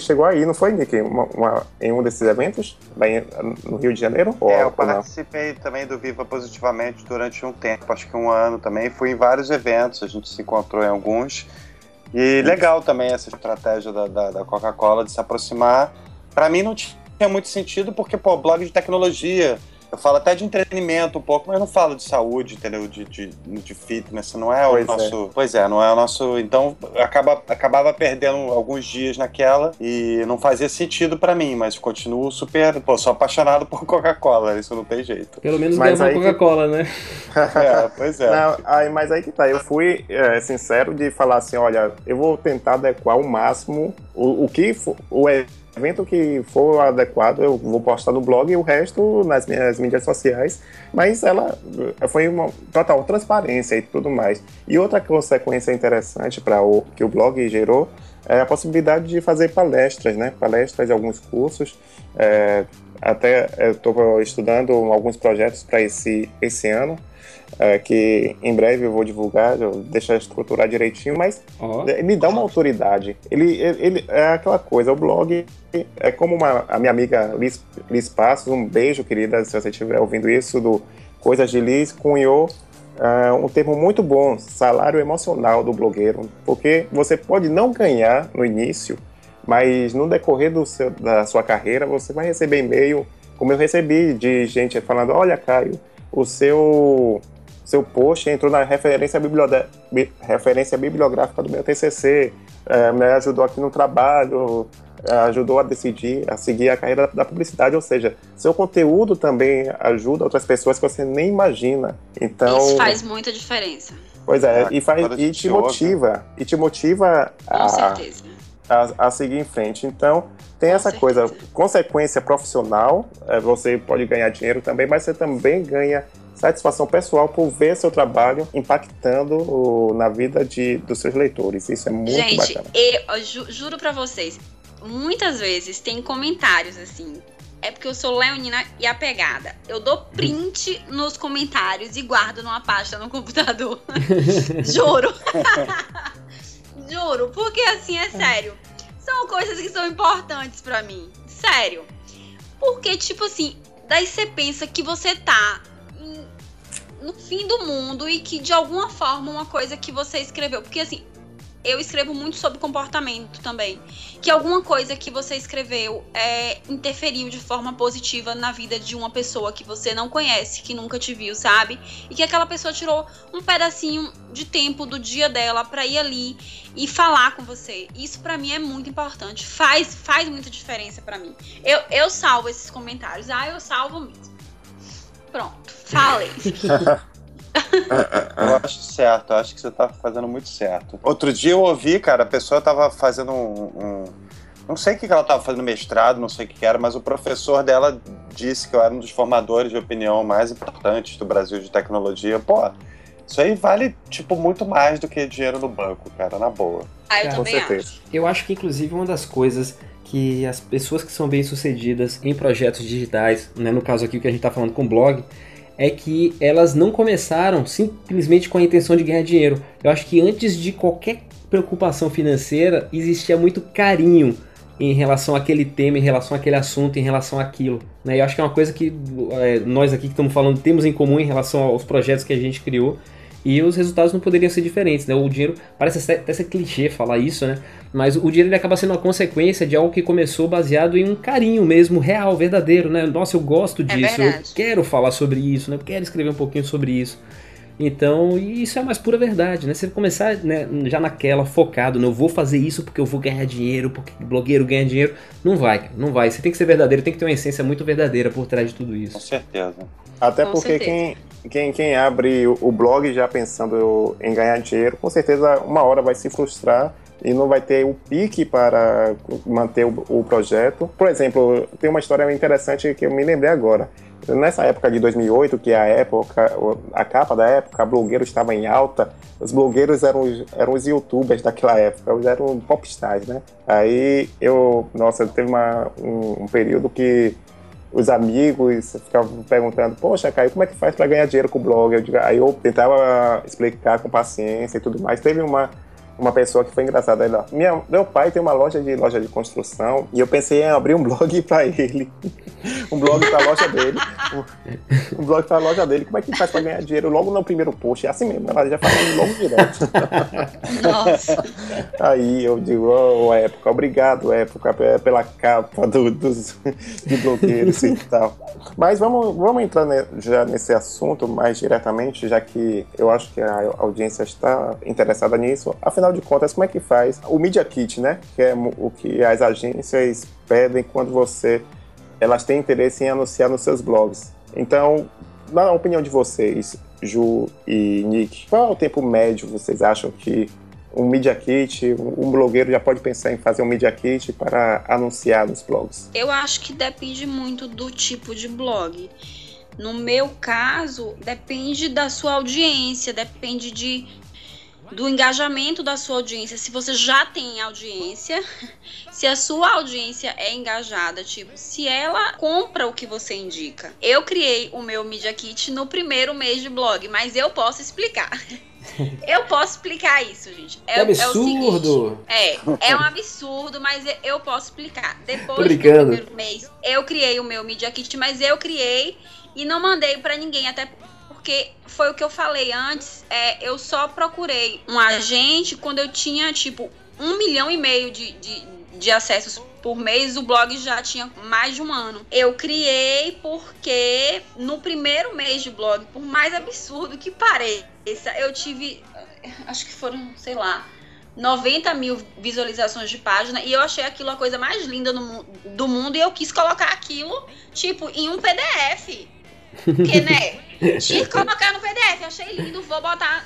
chegou aí, não foi, Nick? Uma, uma, em um desses eventos, bem, no Rio de Janeiro? Ou, É, eu participei também do Viva Positivamente durante um tempo, acho que um ano também. Fui em vários eventos, a gente se encontrou em alguns. E legal também essa estratégia da, da, da Coca-Cola de se aproximar. Pra mim não tinha muito sentido, porque, pô, blog de tecnologia, eu falo até de entretenimento um pouco, mas não falo de saúde, entendeu? De, de, de fitness, não é Pois o é. nosso. Pois é, não é o nosso. Então, acaba, acabava perdendo alguns dias naquela e não fazia sentido pra mim, mas continuo super. Pô, sou apaixonado por Coca-Cola, isso não tem jeito. Pelo menos Mas uma que- Coca-Cola, né? É, pois é. Não, aí, mas aí que tá, eu fui é, sincero de falar assim, olha, eu vou tentar adequar ao máximo o, o que for, o evento que for adequado, eu vou postar no blog e o resto nas minhas mídias sociais, mas ela eh, foi uma total transparência e tudo mais. E outra consequência interessante para o que o blog gerou é a possibilidade de fazer palestras, né? Palestras alguns cursos. É, até estou estudando alguns projetos para esse, esse ano, é, que em breve eu vou divulgar, eu deixar estruturar direitinho, mas Ó, ele dá uma autoridade. Ele, ele, ele- é aquela coisa, o blog é como uma, a minha amiga Liz, Liz Passos, um beijo, querida, se você estiver ouvindo isso, do Coisas de Liz, cunhou ah, um termo muito bom, salário emocional do blogueiro, porque você pode não ganhar no início, mas no decorrer seu, da sua carreira você vai receber e-mail, como eu recebi de gente falando, olha Caio, o seu seu post entrou na referência, referência bibliográfica do meu TCC, eh, me ajudou aqui no trabalho, eh, ajudou a decidir, a seguir a carreira da publicidade, ou seja, seu conteúdo também ajuda outras pessoas que você nem imagina. Então, Isso faz muita diferença. pois é, Ah, e, faz, e te ouve. motiva, e te motiva a, a, a seguir em frente. Então, tem Com essa certeza. coisa, consequência profissional, é, você pode ganhar dinheiro também, mas você também ganha satisfação pessoal por ver seu trabalho impactando o- na vida de, dos seus leitores. Isso é muito Gente, bacana. eu, ju- juro pra vocês, muitas vezes tem comentários assim. É, porque eu sou leonina e apegada. Eu dou print nos comentários e guardo numa pasta no computador. Juro. Juro, porque assim é sério. São coisas que são importantes para mim. Sério. Porque, tipo assim, daí você pensa que você tá no fim do mundo e que de alguma forma uma coisa que você escreveu. Porque assim, eu escrevo muito sobre comportamento também. Que alguma coisa que você escreveu é, interferiu de forma positiva na vida de uma pessoa que você não conhece, que nunca te viu, sabe? E que aquela pessoa tirou um pedacinho de tempo do dia dela para ir ali e falar com você. Isso para mim é muito importante. Faz, faz muita diferença para mim. Eu, eu salvo esses comentários. Ah, eu salvo mesmo. Pronto, falei. eu acho certo, eu acho que você tá fazendo muito certo. Outro dia eu ouvi, cara, a pessoa tava fazendo um. um não sei o que ela tava fazendo mestrado, não sei o que era, mas o professor dela disse que eu era um dos formadores de opinião mais importantes do Brasil de tecnologia. Pô, isso aí vale, tipo, muito mais do que dinheiro no banco, cara, na boa. Ah, eu também acho. Eu acho que, inclusive, uma das coisas que as pessoas que são bem-sucedidas em projetos digitais, né, no caso aqui o que a gente está falando com blog, é que elas não começaram simplesmente com a intenção de ganhar dinheiro. Eu acho que antes de qualquer preocupação financeira, existia muito carinho em relação àquele tema, em relação àquele assunto, em relação àquilo. Né? Eu acho que é uma coisa que é, nós aqui que estamos falando temos em comum em relação aos projetos que a gente criou. E os resultados não poderiam ser diferentes, né? O dinheiro, parece até ser clichê falar isso, né? Mas o dinheiro ele acaba sendo uma consequência de algo que começou baseado em um carinho mesmo, real, verdadeiro, né? Nossa, eu gosto é disso, é eu quero falar sobre isso, né? Eu quero escrever um pouquinho sobre isso. Então, isso é a mais pura verdade, né? Você começar né, já naquela, focado, não né? vou fazer isso porque eu vou ganhar dinheiro, porque blogueiro ganha dinheiro. Não vai, não vai. Você tem que ser verdadeiro, tem que ter uma essência muito verdadeira por trás de tudo isso. Com certeza. Até com porque certeza. quem, quem, quem abre o blog já pensando em ganhar dinheiro, com certeza uma hora vai se frustrar e não vai ter o pique para manter o, o, projeto. Por exemplo, tem uma história interessante que eu me lembrei agora. Nessa época de 2008, que é a época, a capa da época, blogueiro estava em alta, os blogueiros eram, eram os youtubers daquela época, eles eram popstars, né? Aí eu, nossa, teve uma, um, um período que os amigos ficavam perguntando, poxa, Caio, como é que faz para ganhar dinheiro com o blog? Eu, aí eu tentava explicar com paciência e tudo mais. Teve uma, uma pessoa que foi engraçada. Ele, ó, minha, meu pai tem uma loja de loja de construção e eu pensei em abrir um blog para ele. Um blog para a loja dele. Um, um blog para a loja dele. Como é que faz para ganhar dinheiro logo no primeiro post? É assim mesmo, ela já falando logo direto. Nossa. Aí eu digo, oh, época, obrigado, época, pela capa do, dos de blogueiros e tal. Mas vamos, vamos entrar ne, já nesse assunto mais diretamente, já que eu acho que a audiência está interessada nisso. Afinal de contas, como é que faz o Media Kit, né? Que é o que as agências pedem quando você elas têm interesse em anunciar nos seus blogs. Então, na opinião de vocês, Ju e Nick, qual é o tempo médio vocês acham que um Media Kit, um blogueiro já pode pensar em fazer um Media Kit para anunciar nos blogs? Eu acho que depende muito do tipo de blog. No meu caso, depende da sua audiência, depende de do engajamento da sua audiência, se você já tem audiência, se a sua audiência é engajada, tipo, se ela compra o que você indica. Eu criei o meu Media Kit no primeiro mês de blog, mas eu posso explicar. Eu posso explicar isso, gente. É, é absurdo. É, é, é um absurdo, mas eu posso explicar. Depois do primeiro mês, eu criei o meu Media Kit, mas eu criei e não mandei para ninguém, até porque foi o que eu falei antes, é, eu só procurei um agente quando eu tinha, tipo, um milhão e meio de, de, de acessos por mês, o blog já tinha mais de um ano. Eu criei porque no primeiro mês de blog, por mais absurdo que pareça, eu tive, acho que foram, sei lá, 90 mil visualizações de página e eu achei aquilo a coisa mais linda do mundo e eu quis colocar aquilo, tipo, em um PDF. Porque, né? Que colocar no PDF, achei lindo, vou botar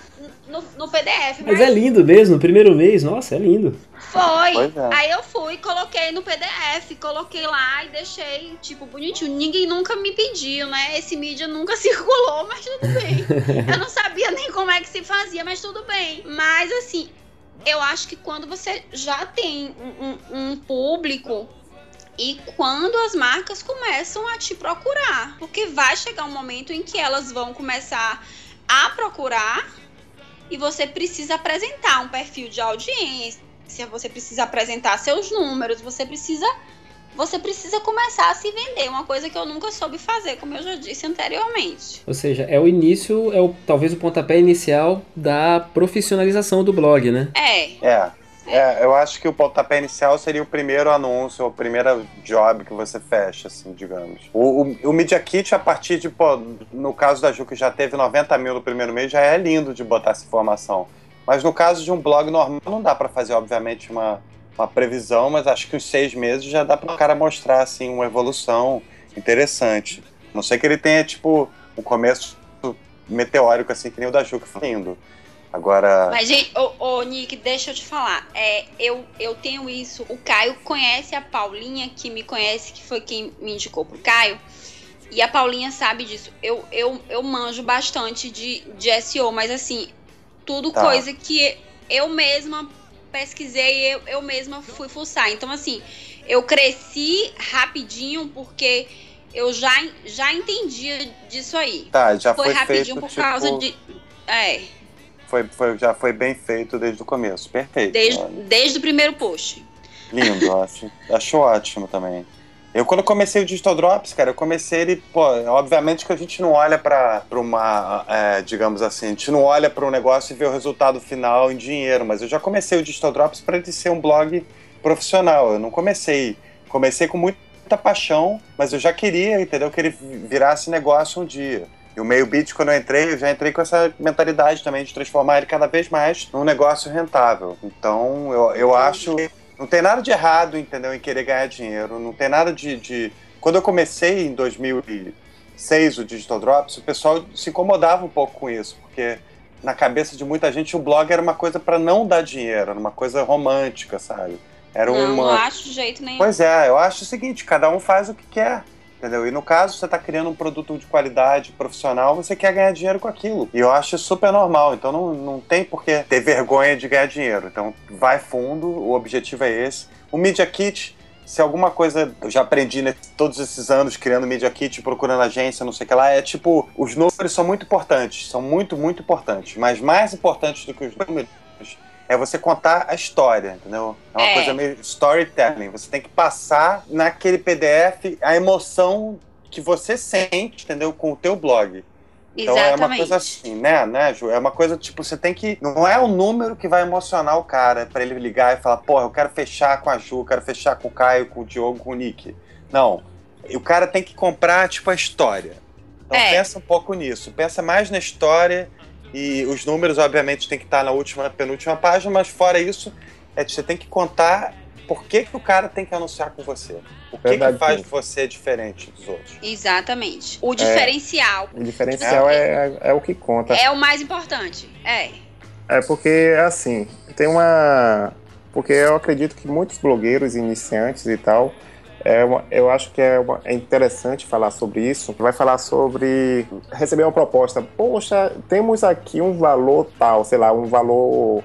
no, no PDF. Mas... mas... é lindo mesmo, no primeiro mês, nossa, é lindo. Foi. É. Aí eu fui, coloquei no PDF, coloquei lá e deixei, tipo, bonitinho. Ninguém nunca me pediu, né? Esse mídia nunca circulou, mas tudo bem. eu não sabia nem como é que se fazia, mas tudo bem. Mas assim, eu acho que quando você já tem um, um, um público e quando as marcas começam a te procurar. Porque vai chegar um momento em que elas vão começar a procurar e você precisa apresentar um perfil de audiência, você precisa apresentar seus números, você precisa você precisa começar a se vender, uma coisa que eu nunca soube fazer, como eu já disse anteriormente. Ou seja, é o início, é o, talvez o pontapé inicial da profissionalização do blog, né? É. É. É, eu acho que o pontapé inicial seria o primeiro anúncio, o primeiro job que você fecha, assim, digamos. O, o, o Media Kit, a partir de, pô, no caso da Ju, que já teve 90 mil no primeiro mês, já é lindo de botar essa informação. Mas no caso de um blog normal, não dá para fazer, obviamente, uma, uma previsão, mas acho que uns seis meses já dá para o cara mostrar, assim, uma evolução interessante. Não sei que ele tenha, tipo, um começo meteórico, assim, que nem o da Ju, que foi lindo. Agora. Mas, gente, ô, ô, Nick, deixa eu te falar. É, eu, eu tenho isso. O Caio conhece a Paulinha, que me conhece, que foi quem me indicou pro Caio. E a Paulinha sabe disso. Eu, eu, eu manjo bastante de, de SEO, mas assim, tudo Tá. coisa que eu mesma pesquisei, eu, eu mesma fui fuçar. Então, assim, eu cresci rapidinho porque eu já, já entendia disso aí. Tá, já Foi foi, rapidinho feito, por tipo, causa de. É, Foi, foi, já foi bem feito desde o começo. Perfeito. desde, né? desde o primeiro post. Lindo, acho, acho ótimo também. Eu, quando comecei o Digital Drops, cara, eu comecei ele, pô, obviamente que a gente não olha pra, pra uma, é, digamos assim, a gente não olha para um negócio e vê o resultado final em dinheiro, mas eu já comecei o Digital Drops para ele ser um blog profissional. Eu não comecei, comecei com muita paixão, mas eu já queria, entendeu, que ele virasse negócio um dia. E o meio beat, quando eu entrei, eu já entrei com essa mentalidade também de transformar ele cada vez mais num negócio rentável. Então, eu, eu acho. Não tem nada de errado, entendeu, em querer ganhar dinheiro. Não tem nada de. de... Quando eu comecei em 2006 o Digital Drops, o pessoal se incomodava um pouco com isso, porque na cabeça de muita gente o blog era uma coisa para não dar dinheiro, era uma coisa romântica, sabe? Era não, uma. não acho de jeito nenhum. Pois é, eu acho o seguinte, cada um faz o que quer. Entendeu? E no caso, você está criando um produto de qualidade profissional, você quer ganhar dinheiro com aquilo. E eu acho super normal. Então não, não tem por que ter vergonha de ganhar dinheiro. Então vai fundo, o objetivo é esse. O Media Kit, se alguma coisa eu já aprendi né, todos esses anos criando Media Kit, procurando agência, não sei o que lá, é tipo, os números são muito importantes, são muito, muito importantes. Mas mais importantes do que os números é você contar a história, entendeu? É uma É. coisa meio storytelling. Você tem que passar naquele PDF a emoção que você sente, entendeu? Com o teu blog. Então é uma Exatamente. coisa assim, né, né, Ju? É uma coisa tipo, você tem que. Não é o número que vai emocionar o cara pra ele ligar e falar, porra, eu quero fechar com a Ju, eu quero fechar com o Caio, com o Diogo, com o Nick. Não. O cara tem que comprar, tipo, a história. Então É. pensa um pouco nisso. Pensa mais na história e os números, obviamente, tem que estar na última, penúltima página, mas fora isso, é, você tem que contar por que, que o cara tem que anunciar com você. O que, que faz sim. você diferente dos outros. Exatamente. O diferencial O diferencial é, é o que conta. é o mais importante. É. É porque, assim, tem uma. Porque eu acredito que muitos blogueiros iniciantes e tal, é uma- eu acho que é, uma- é interessante falar sobre isso. Vai falar sobre receber uma proposta. Poxa, temos aqui um valor tal, sei lá, um valor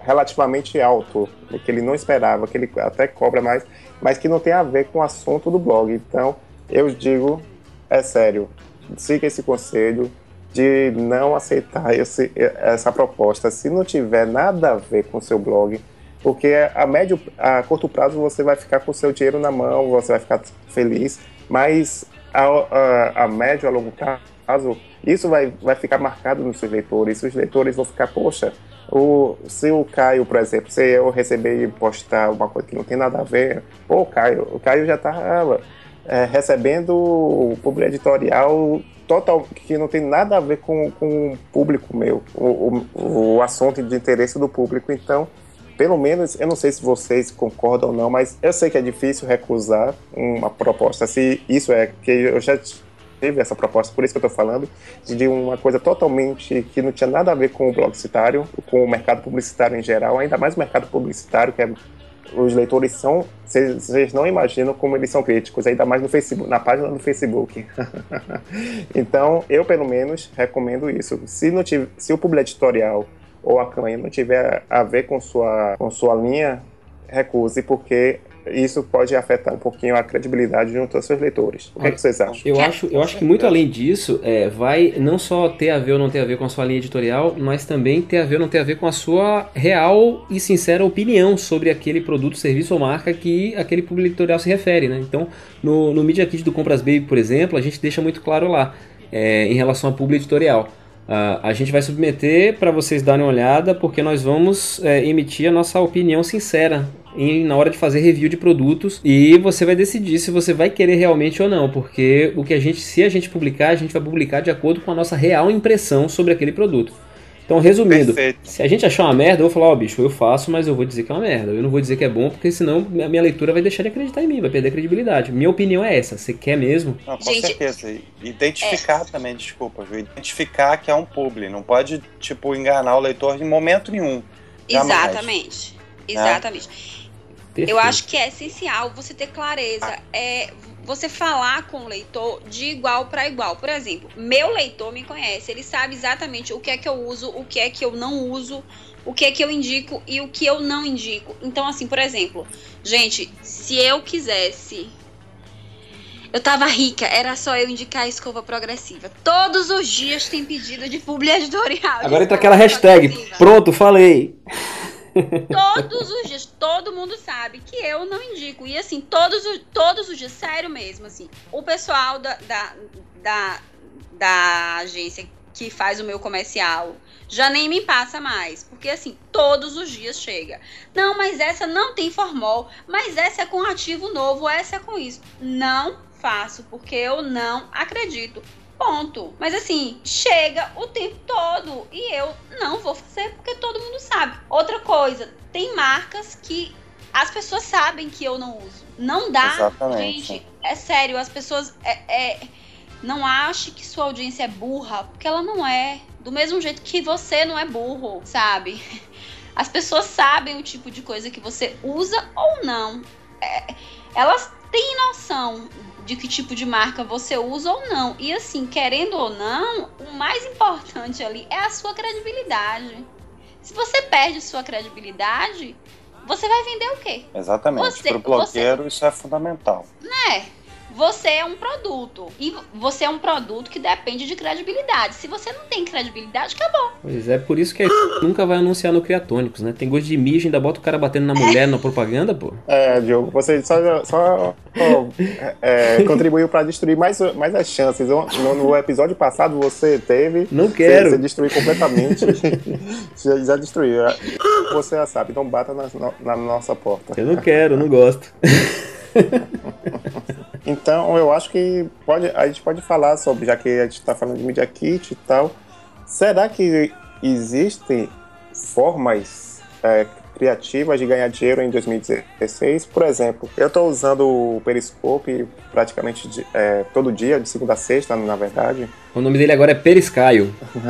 relativamente alto, que ele não esperava, que ele até cobra mais, mas que não tem a ver com o assunto do blog. Então, eu digo, é sério, siga esse conselho de não aceitar esse, essa proposta se não tiver nada a ver com o seu blog, porque a médio, a curto prazo você vai ficar com o seu dinheiro na mão, você vai ficar feliz, mas a, a, a médio, a longo prazo, isso vai, vai ficar marcado nos seus leitores, os leitores vão ficar, poxa, o, se o Caio, por exemplo, se eu receber e postar uma coisa que não tem nada a ver, pô, Caio, o Caio já tá é, recebendo o público editorial total que não tem nada a ver com, com o público meu, o, o, o assunto de interesse do público. Então, pelo menos, eu não sei se vocês concordam ou não, mas eu sei que é difícil recusar uma proposta. Se isso é que eu já tive essa proposta, por isso que eu estou falando, de uma coisa totalmente que não tinha nada a ver com o blogcitário, com o mercado publicitário em geral, ainda mais o mercado publicitário, que é os leitores são, vocês não imaginam como eles são críticos, ainda mais no Facebook, na página do Facebook. então, eu pelo menos recomendo isso. Se não tiver, se o público editorial ou a campanha não tiver a ver com sua com sua linha, recuse porque isso pode afetar um pouquinho a credibilidade junto aos seus leitores. O que, é que vocês acham? Eu acho, eu acho que muito além disso, é, vai não só ter a ver ou não ter a ver com a sua linha editorial, mas também ter a ver ou não ter a ver com a sua real e sincera opinião sobre aquele produto, serviço ou marca que aquele público editorial se refere, né? Então, no, no Media Kit do Compras Baby, por exemplo, a gente deixa muito claro lá, é, em relação a público editorial. Uh, a gente vai submeter para vocês darem uma olhada, porque nós vamos é, emitir a nossa opinião sincera em, na hora de fazer review de produtos e você vai decidir se você vai querer realmente ou não, porque o que a gente, se a gente publicar, a gente vai publicar de acordo com a nossa real impressão sobre aquele produto. Então, resumindo, Perfeito. se a gente achar uma merda, eu vou falar, ó, oh, bicho, eu faço, mas eu vou dizer que é uma merda. Eu não vou dizer que é bom, porque senão a minha leitura vai deixar de acreditar em mim, vai perder a credibilidade. Minha opinião é essa. Você quer mesmo? Não, com gente, certeza. Identificar é. também, desculpa, viu? Identificar que é um publi. Não pode, tipo, enganar o leitor em momento nenhum. Jamais. Exatamente. Né? Exatamente. Perfeito. Eu acho que é essencial você ter clareza. É você falar com o leitor de igual para igual. Por exemplo, meu leitor me conhece, ele sabe exatamente o que é que eu uso, o que é que eu não uso, o que é que eu indico e o que eu não indico. Então, assim, por exemplo, gente, se eu quisesse. Eu tava rica, era só eu indicar a escova progressiva. Todos os dias tem pedido de publi editorial. Agora entra aquela hashtag. Pronto, falei. Todos os dias, todo mundo sabe que eu não indico. E assim, todos, todos os dias, sério mesmo, assim. O pessoal da, da, da, da agência que faz o meu comercial já nem me passa mais. Porque assim, todos os dias chega. Não, mas essa não tem formol. Mas essa é com ativo novo, essa é com isso. Não faço, porque eu não acredito. Ponto. Mas assim, chega o tempo todo e eu não vou fazer porque todo mundo sabe. Outra coisa, tem marcas que as pessoas sabem que eu não uso. Não dá, Exatamente. gente. É sério, as pessoas é, é, não ache que sua audiência é burra, porque ela não é. Do mesmo jeito que você não é burro, sabe? As pessoas sabem o tipo de coisa que você usa ou não. É, elas têm noção de que tipo de marca você usa ou não. E assim, querendo ou não, o mais importante ali é a sua credibilidade. Se você perde sua credibilidade, você vai vender o quê? Exatamente. Para o blogueiro você... isso é fundamental. Né? Você é um produto. E você é um produto que depende de credibilidade. Se você não tem credibilidade, acabou. Pois é, por isso que a nunca vai anunciar no Criatônicos, né? Tem gosto de mijo, ainda bota o cara batendo na mulher na propaganda, pô. É, Diogo, você só, só é, contribuiu para destruir mais, mais as chances. No, no, episódio passado você teve. Não quero. Você, você destruiu completamente. já, já destruiu. Você já sabe, então bata na, na nossa porta. Eu não quero, não gosto. Então, eu acho que pode, a gente pode falar sobre, já que a gente está falando de Media Kit e tal, será que existem formas é, criativas de ganhar dinheiro em 2016? Por exemplo, eu estou usando o Periscope praticamente de, é, todo dia, de segunda a sexta, na verdade. O nome dele agora é Periscaio.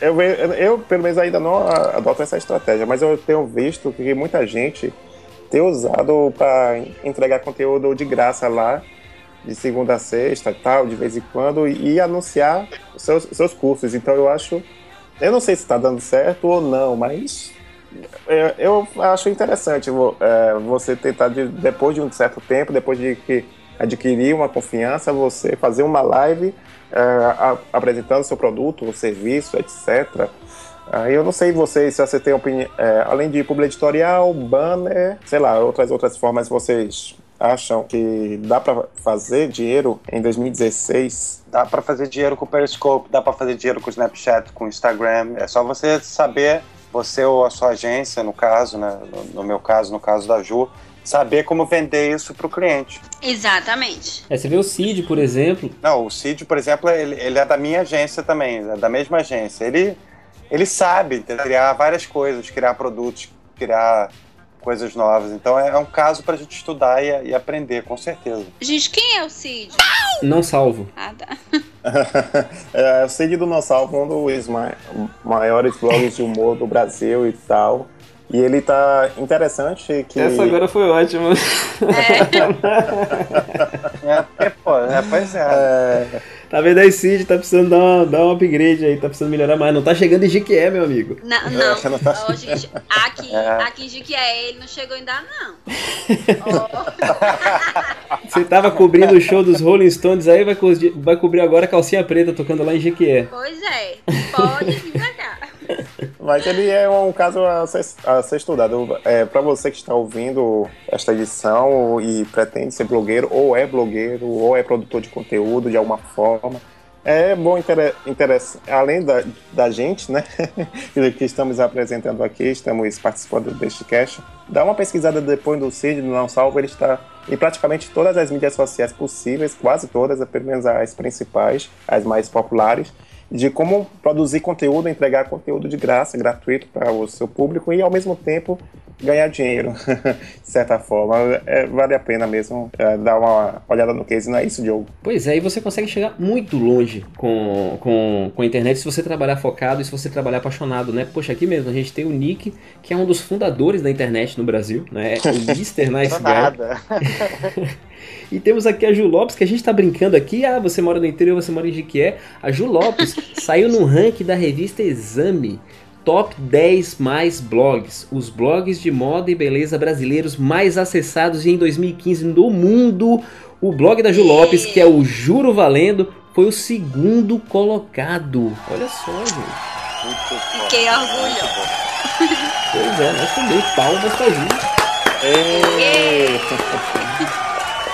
é, eu, eu, pelo menos, ainda não adoto essa estratégia, mas eu tenho visto que muita gente ter usado para entregar conteúdo de graça lá, de segunda a sexta tal, de vez em quando, e anunciar seus, seus cursos. Então eu acho. Eu não sei se está dando certo ou não, mas é, eu acho interessante é, você tentar, depois de um certo tempo, depois de que adquirir uma confiança, você fazer uma live é, apresentando seu produto, o serviço, etc. Aí eu não sei vocês se você tem opinião, é, além de publi editorial, banner, sei lá, outras outras formas vocês acham que dá para fazer dinheiro em 2016? Dá para fazer dinheiro com o Periscope, dá para fazer dinheiro com o Snapchat, com o Instagram. É só você saber, você ou a sua agência, no caso, né, no, no meu caso, no caso da Ju, saber como vender isso para o cliente. Exatamente. É, você vê o Cid, por exemplo. Não, o Cid, por exemplo, ele, ele é da minha agência também, é da mesma agência. Ele ele sabe criar várias coisas, criar produtos, criar coisas novas. Então é, um caso para a gente estudar e, e, aprender, com certeza. Gente, quem é o Cid? Não salvo. Ah, tá. é, o Cid do Não Salvo, um dos maiores blogs de humor do Brasil e tal. E ele tá interessante que. Essa agora foi ótima. É. é, pô, é pois é. é Tá vendo aí, Cid? Tá precisando dar, uma, dar um upgrade aí, tá precisando melhorar mais. Não tá chegando em Jiquié, meu amigo. Não, não. não tá... oh, gente, aqui, é. aqui em Jiquié ele não chegou ainda, não. oh. Você tava cobrindo o show dos Rolling Stones aí, vai, co vai cobrir agora a calcinha preta tocando lá em Jiquié. Pois é, pode vir pra. Mas ele é um caso a ser, a ser estudado. É, para você que está ouvindo esta edição e pretende ser blogueiro, ou é blogueiro, ou é produtor de conteúdo de alguma forma, é bom, interessa, além da, da gente, né, que estamos apresentando aqui, estamos participando deste cast, dá uma pesquisada depois do Cid, do Não Salvo, ele está em praticamente todas as mídias sociais possíveis, quase todas, pelo menos as principais, as mais populares, de como produzir conteúdo, entregar conteúdo de graça, gratuito para o seu público e ao mesmo tempo ganhar dinheiro, de certa forma. É, vale a pena mesmo é, dar uma olhada no case, não é isso, Diogo? Pois é, e você consegue chegar muito longe com, com, com a internet se você trabalhar focado e se você trabalhar apaixonado, né? Poxa, aqui mesmo a gente tem o Nick, que é um dos fundadores da internet no Brasil, né? É o Mr. Nice Guy. Nada. E temos aqui a Ju Lopes, que a gente tá brincando aqui. Ah, você mora no interior, você mora em Jiquié. A Ju Lopes saiu no ranking da revista Exame. Top 10 mais blogs. Os blogs de moda e beleza brasileiros mais acessados em 2015 no mundo. O blog da Ju Lopes, que é o Juro Valendo, foi o segundo colocado. Olha só, gente. Fiquei orgulho. Pois é, nós também. Palmas pra Ju.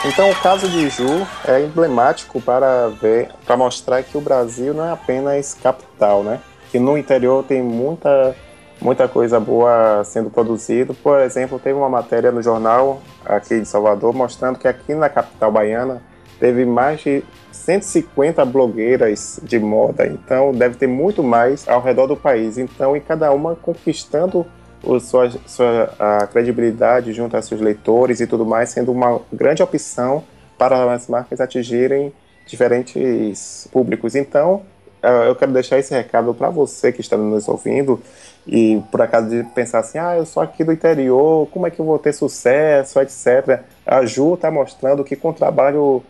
Então o caso de Ju é emblemático para ver, para mostrar que o Brasil não é apenas capital, né? Que no interior tem muita muita coisa boa sendo produzido. Por exemplo, teve uma matéria no jornal aqui de Salvador mostrando que aqui na capital baiana teve mais de 150 blogueiras de moda, então deve ter muito mais ao redor do país. Então, e cada uma conquistando o, sua, sua credibilidade junto a seus leitores e tudo mais, sendo uma grande opção para as marcas atingirem diferentes públicos. Então, eu quero deixar esse recado para você que está nos ouvindo e por acaso de pensar assim, ah, eu sou aqui do interior, como é que eu vou ter sucesso, etc. A Ju está mostrando que com trabalho,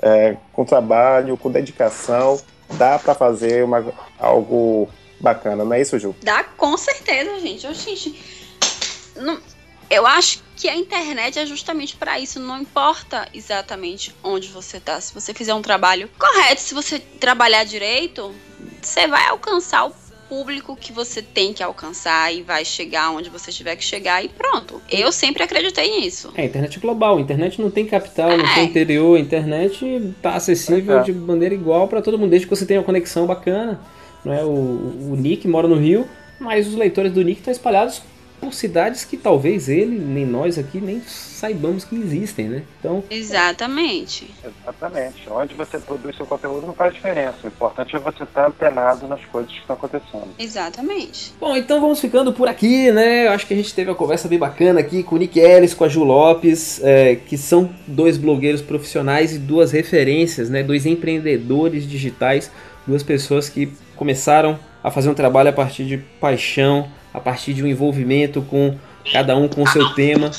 é, com trabalho, com dedicação, dá para fazer uma, algo bacana, não é isso, Ju? Dá com certeza, gente. Eu, gente não, eu acho que a internet é justamente para isso. Não importa exatamente onde você tá. Se você fizer um trabalho correto, se você trabalhar direito, você vai alcançar o público que você tem que alcançar e vai chegar onde você tiver que chegar e pronto. Eu sempre acreditei nisso. É, a internet é global, a internet não tem capital, é. não tem interior, a internet tá acessível é. de maneira igual para todo mundo, desde que você tenha uma conexão bacana. Né? O, o Nick mora no Rio, mas os leitores do Nick estão espalhados por cidades que talvez ele, nem nós aqui, nem saibamos que existem, né? Então... Exatamente. Exatamente. Onde você produz seu conteúdo não faz diferença. O importante é você estar antenado nas coisas que estão acontecendo. Exatamente. Bom, então vamos ficando por aqui, né? Eu acho que a gente teve uma conversa bem bacana aqui com o Nick Ellis, com a Ju Lopes, é, que são dois blogueiros profissionais e duas referências, né? Dois empreendedores digitais, duas pessoas que começaram a fazer um trabalho a partir de paixão, a partir de um envolvimento com cada um com o seu tema.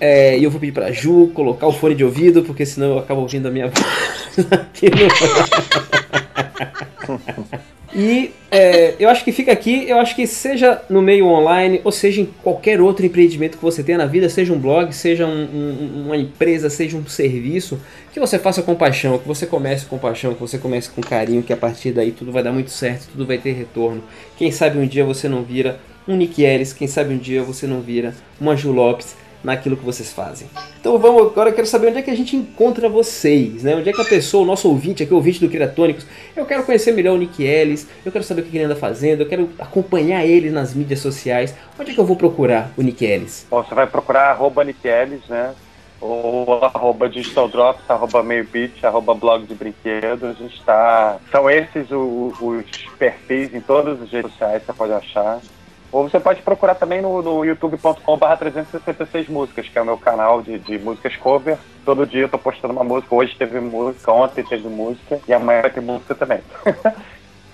É, e eu vou pedir pra Ju colocar o fone de ouvido, porque senão eu acabo ouvindo a minha voz aqui no... E é, eu acho que fica aqui, eu acho que seja no meio online, ou seja em qualquer outro empreendimento que você tenha na vida, seja um blog, seja um, um, uma empresa, seja um serviço, que você faça com paixão, que você comece com paixão, que você comece com carinho, que a partir daí tudo vai dar muito certo, tudo vai ter retorno. Quem sabe um dia você não vira um Nick Ellis, quem sabe um dia você não vira uma Ju Lopes, naquilo que vocês fazem. Então vamos agora, eu quero saber onde é que a gente encontra vocês, né? Onde é que a pessoa, o nosso ouvinte aqui, o ouvinte do Criatônicos, eu quero conhecer melhor o Nick Ellis, eu quero saber o que ele anda fazendo, eu quero acompanhar ele nas mídias sociais. Onde é que eu vou procurar o Nick Ellis? Bom, você vai procurar arroba Nick Ellis, né? ou arroba Digital Drops, arroba Meio-Beat, arroba Blog de Brinquedos. A gente tá... São esses os, os perfis em todas as redes sociais você pode achar. Ou você pode procurar também no, no youtube.com.br 366 músicas, que é o meu canal de, de músicas cover. Todo dia eu tô postando uma música. Hoje teve música, ontem teve música e amanhã vai ter música também.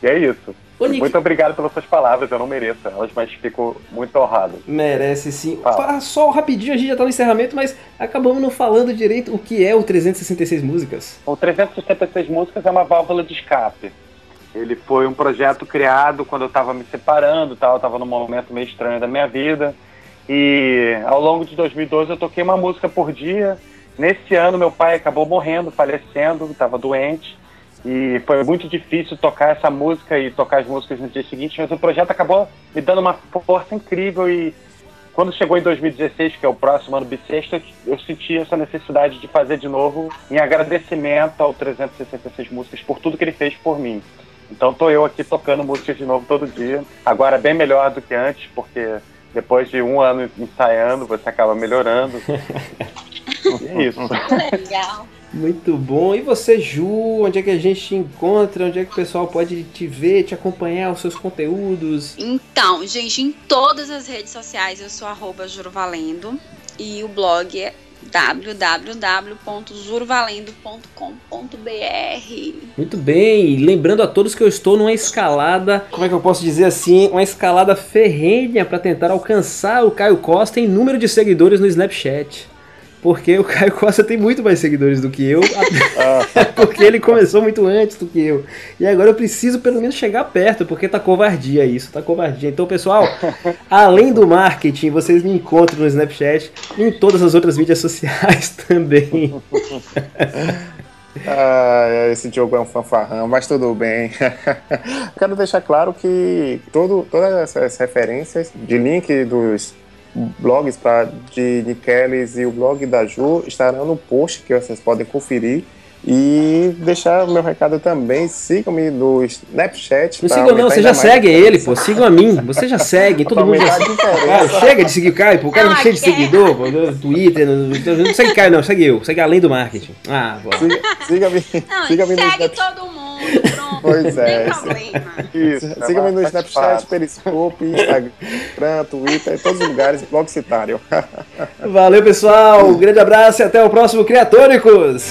E é isso. Ô, muito obrigado pelas suas palavras, eu não mereço elas, mas fico muito honrado. Merece sim. Fala. Só rapidinho, a gente já tá no encerramento, mas acabamos não falando direito o que é o 366 Músicas. O 366 Músicas é uma válvula de escape. Ele foi um projeto criado quando eu estava me separando, tal, eu estava num momento meio estranho da minha vida. E ao longo de 2012 eu toquei uma música por dia. Nesse ano meu pai acabou morrendo, falecendo, estava doente. E foi muito difícil tocar essa música e tocar as músicas no dia seguinte, mas o projeto acabou me dando uma força incrível e quando chegou em 2016, que é o próximo ano bissexto, eu senti essa necessidade de fazer de novo em agradecimento ao 366 Músicas por tudo que ele fez por mim. Então tô eu aqui tocando músicas de novo todo dia. Agora bem melhor do que antes, porque depois de um ano ensaiando, você acaba melhorando. e é isso. Legal. Muito bom. E você, Ju, onde é que a gente te encontra? Onde é que o pessoal pode te ver, te acompanhar, os seus conteúdos? Então, gente, em todas as redes sociais eu sou arroba Jurovalendo e o blog é www.jurvalendo.com.br Muito bem, lembrando a todos que eu estou numa escalada, como é que eu posso dizer assim, uma escalada ferrenha para tentar alcançar o Caio Costa em número de seguidores no Snapchat porque o Caio Costa tem muito mais seguidores do que eu, porque ele começou muito antes do que eu. E agora eu preciso pelo menos chegar perto, porque tá covardia isso, tá covardia. Então, pessoal, além do marketing, vocês me encontram no Snapchat e em todas as outras mídias sociais também. Ah, esse jogo é um fanfarrão, mas tudo bem. Quero deixar claro que todo, todas essas referências de link dos blogs pra, de Nikelis e o blog da Ju estarão no post que vocês podem conferir. E deixar o meu recado também, sigam-me no Snapchat. Não sigam não, você já segue ele, pô. Sigam a mim, você já segue, todo mundo já ah, Chega de seguir o Caio, pô. O cara não, é cheio de seguidor, pô, no Twitter, no, não segue Caio não, segue eu, segue além do marketing. Ah, bora. Siga-me siga, siga no Segue todo mundo, pronto. Pois é. Siga-me no Snapchat, Periscope, Instagram, Twitter, em todos os lugares, blog citário. Valeu, pessoal. Um grande abraço e até o próximo Criatônicos.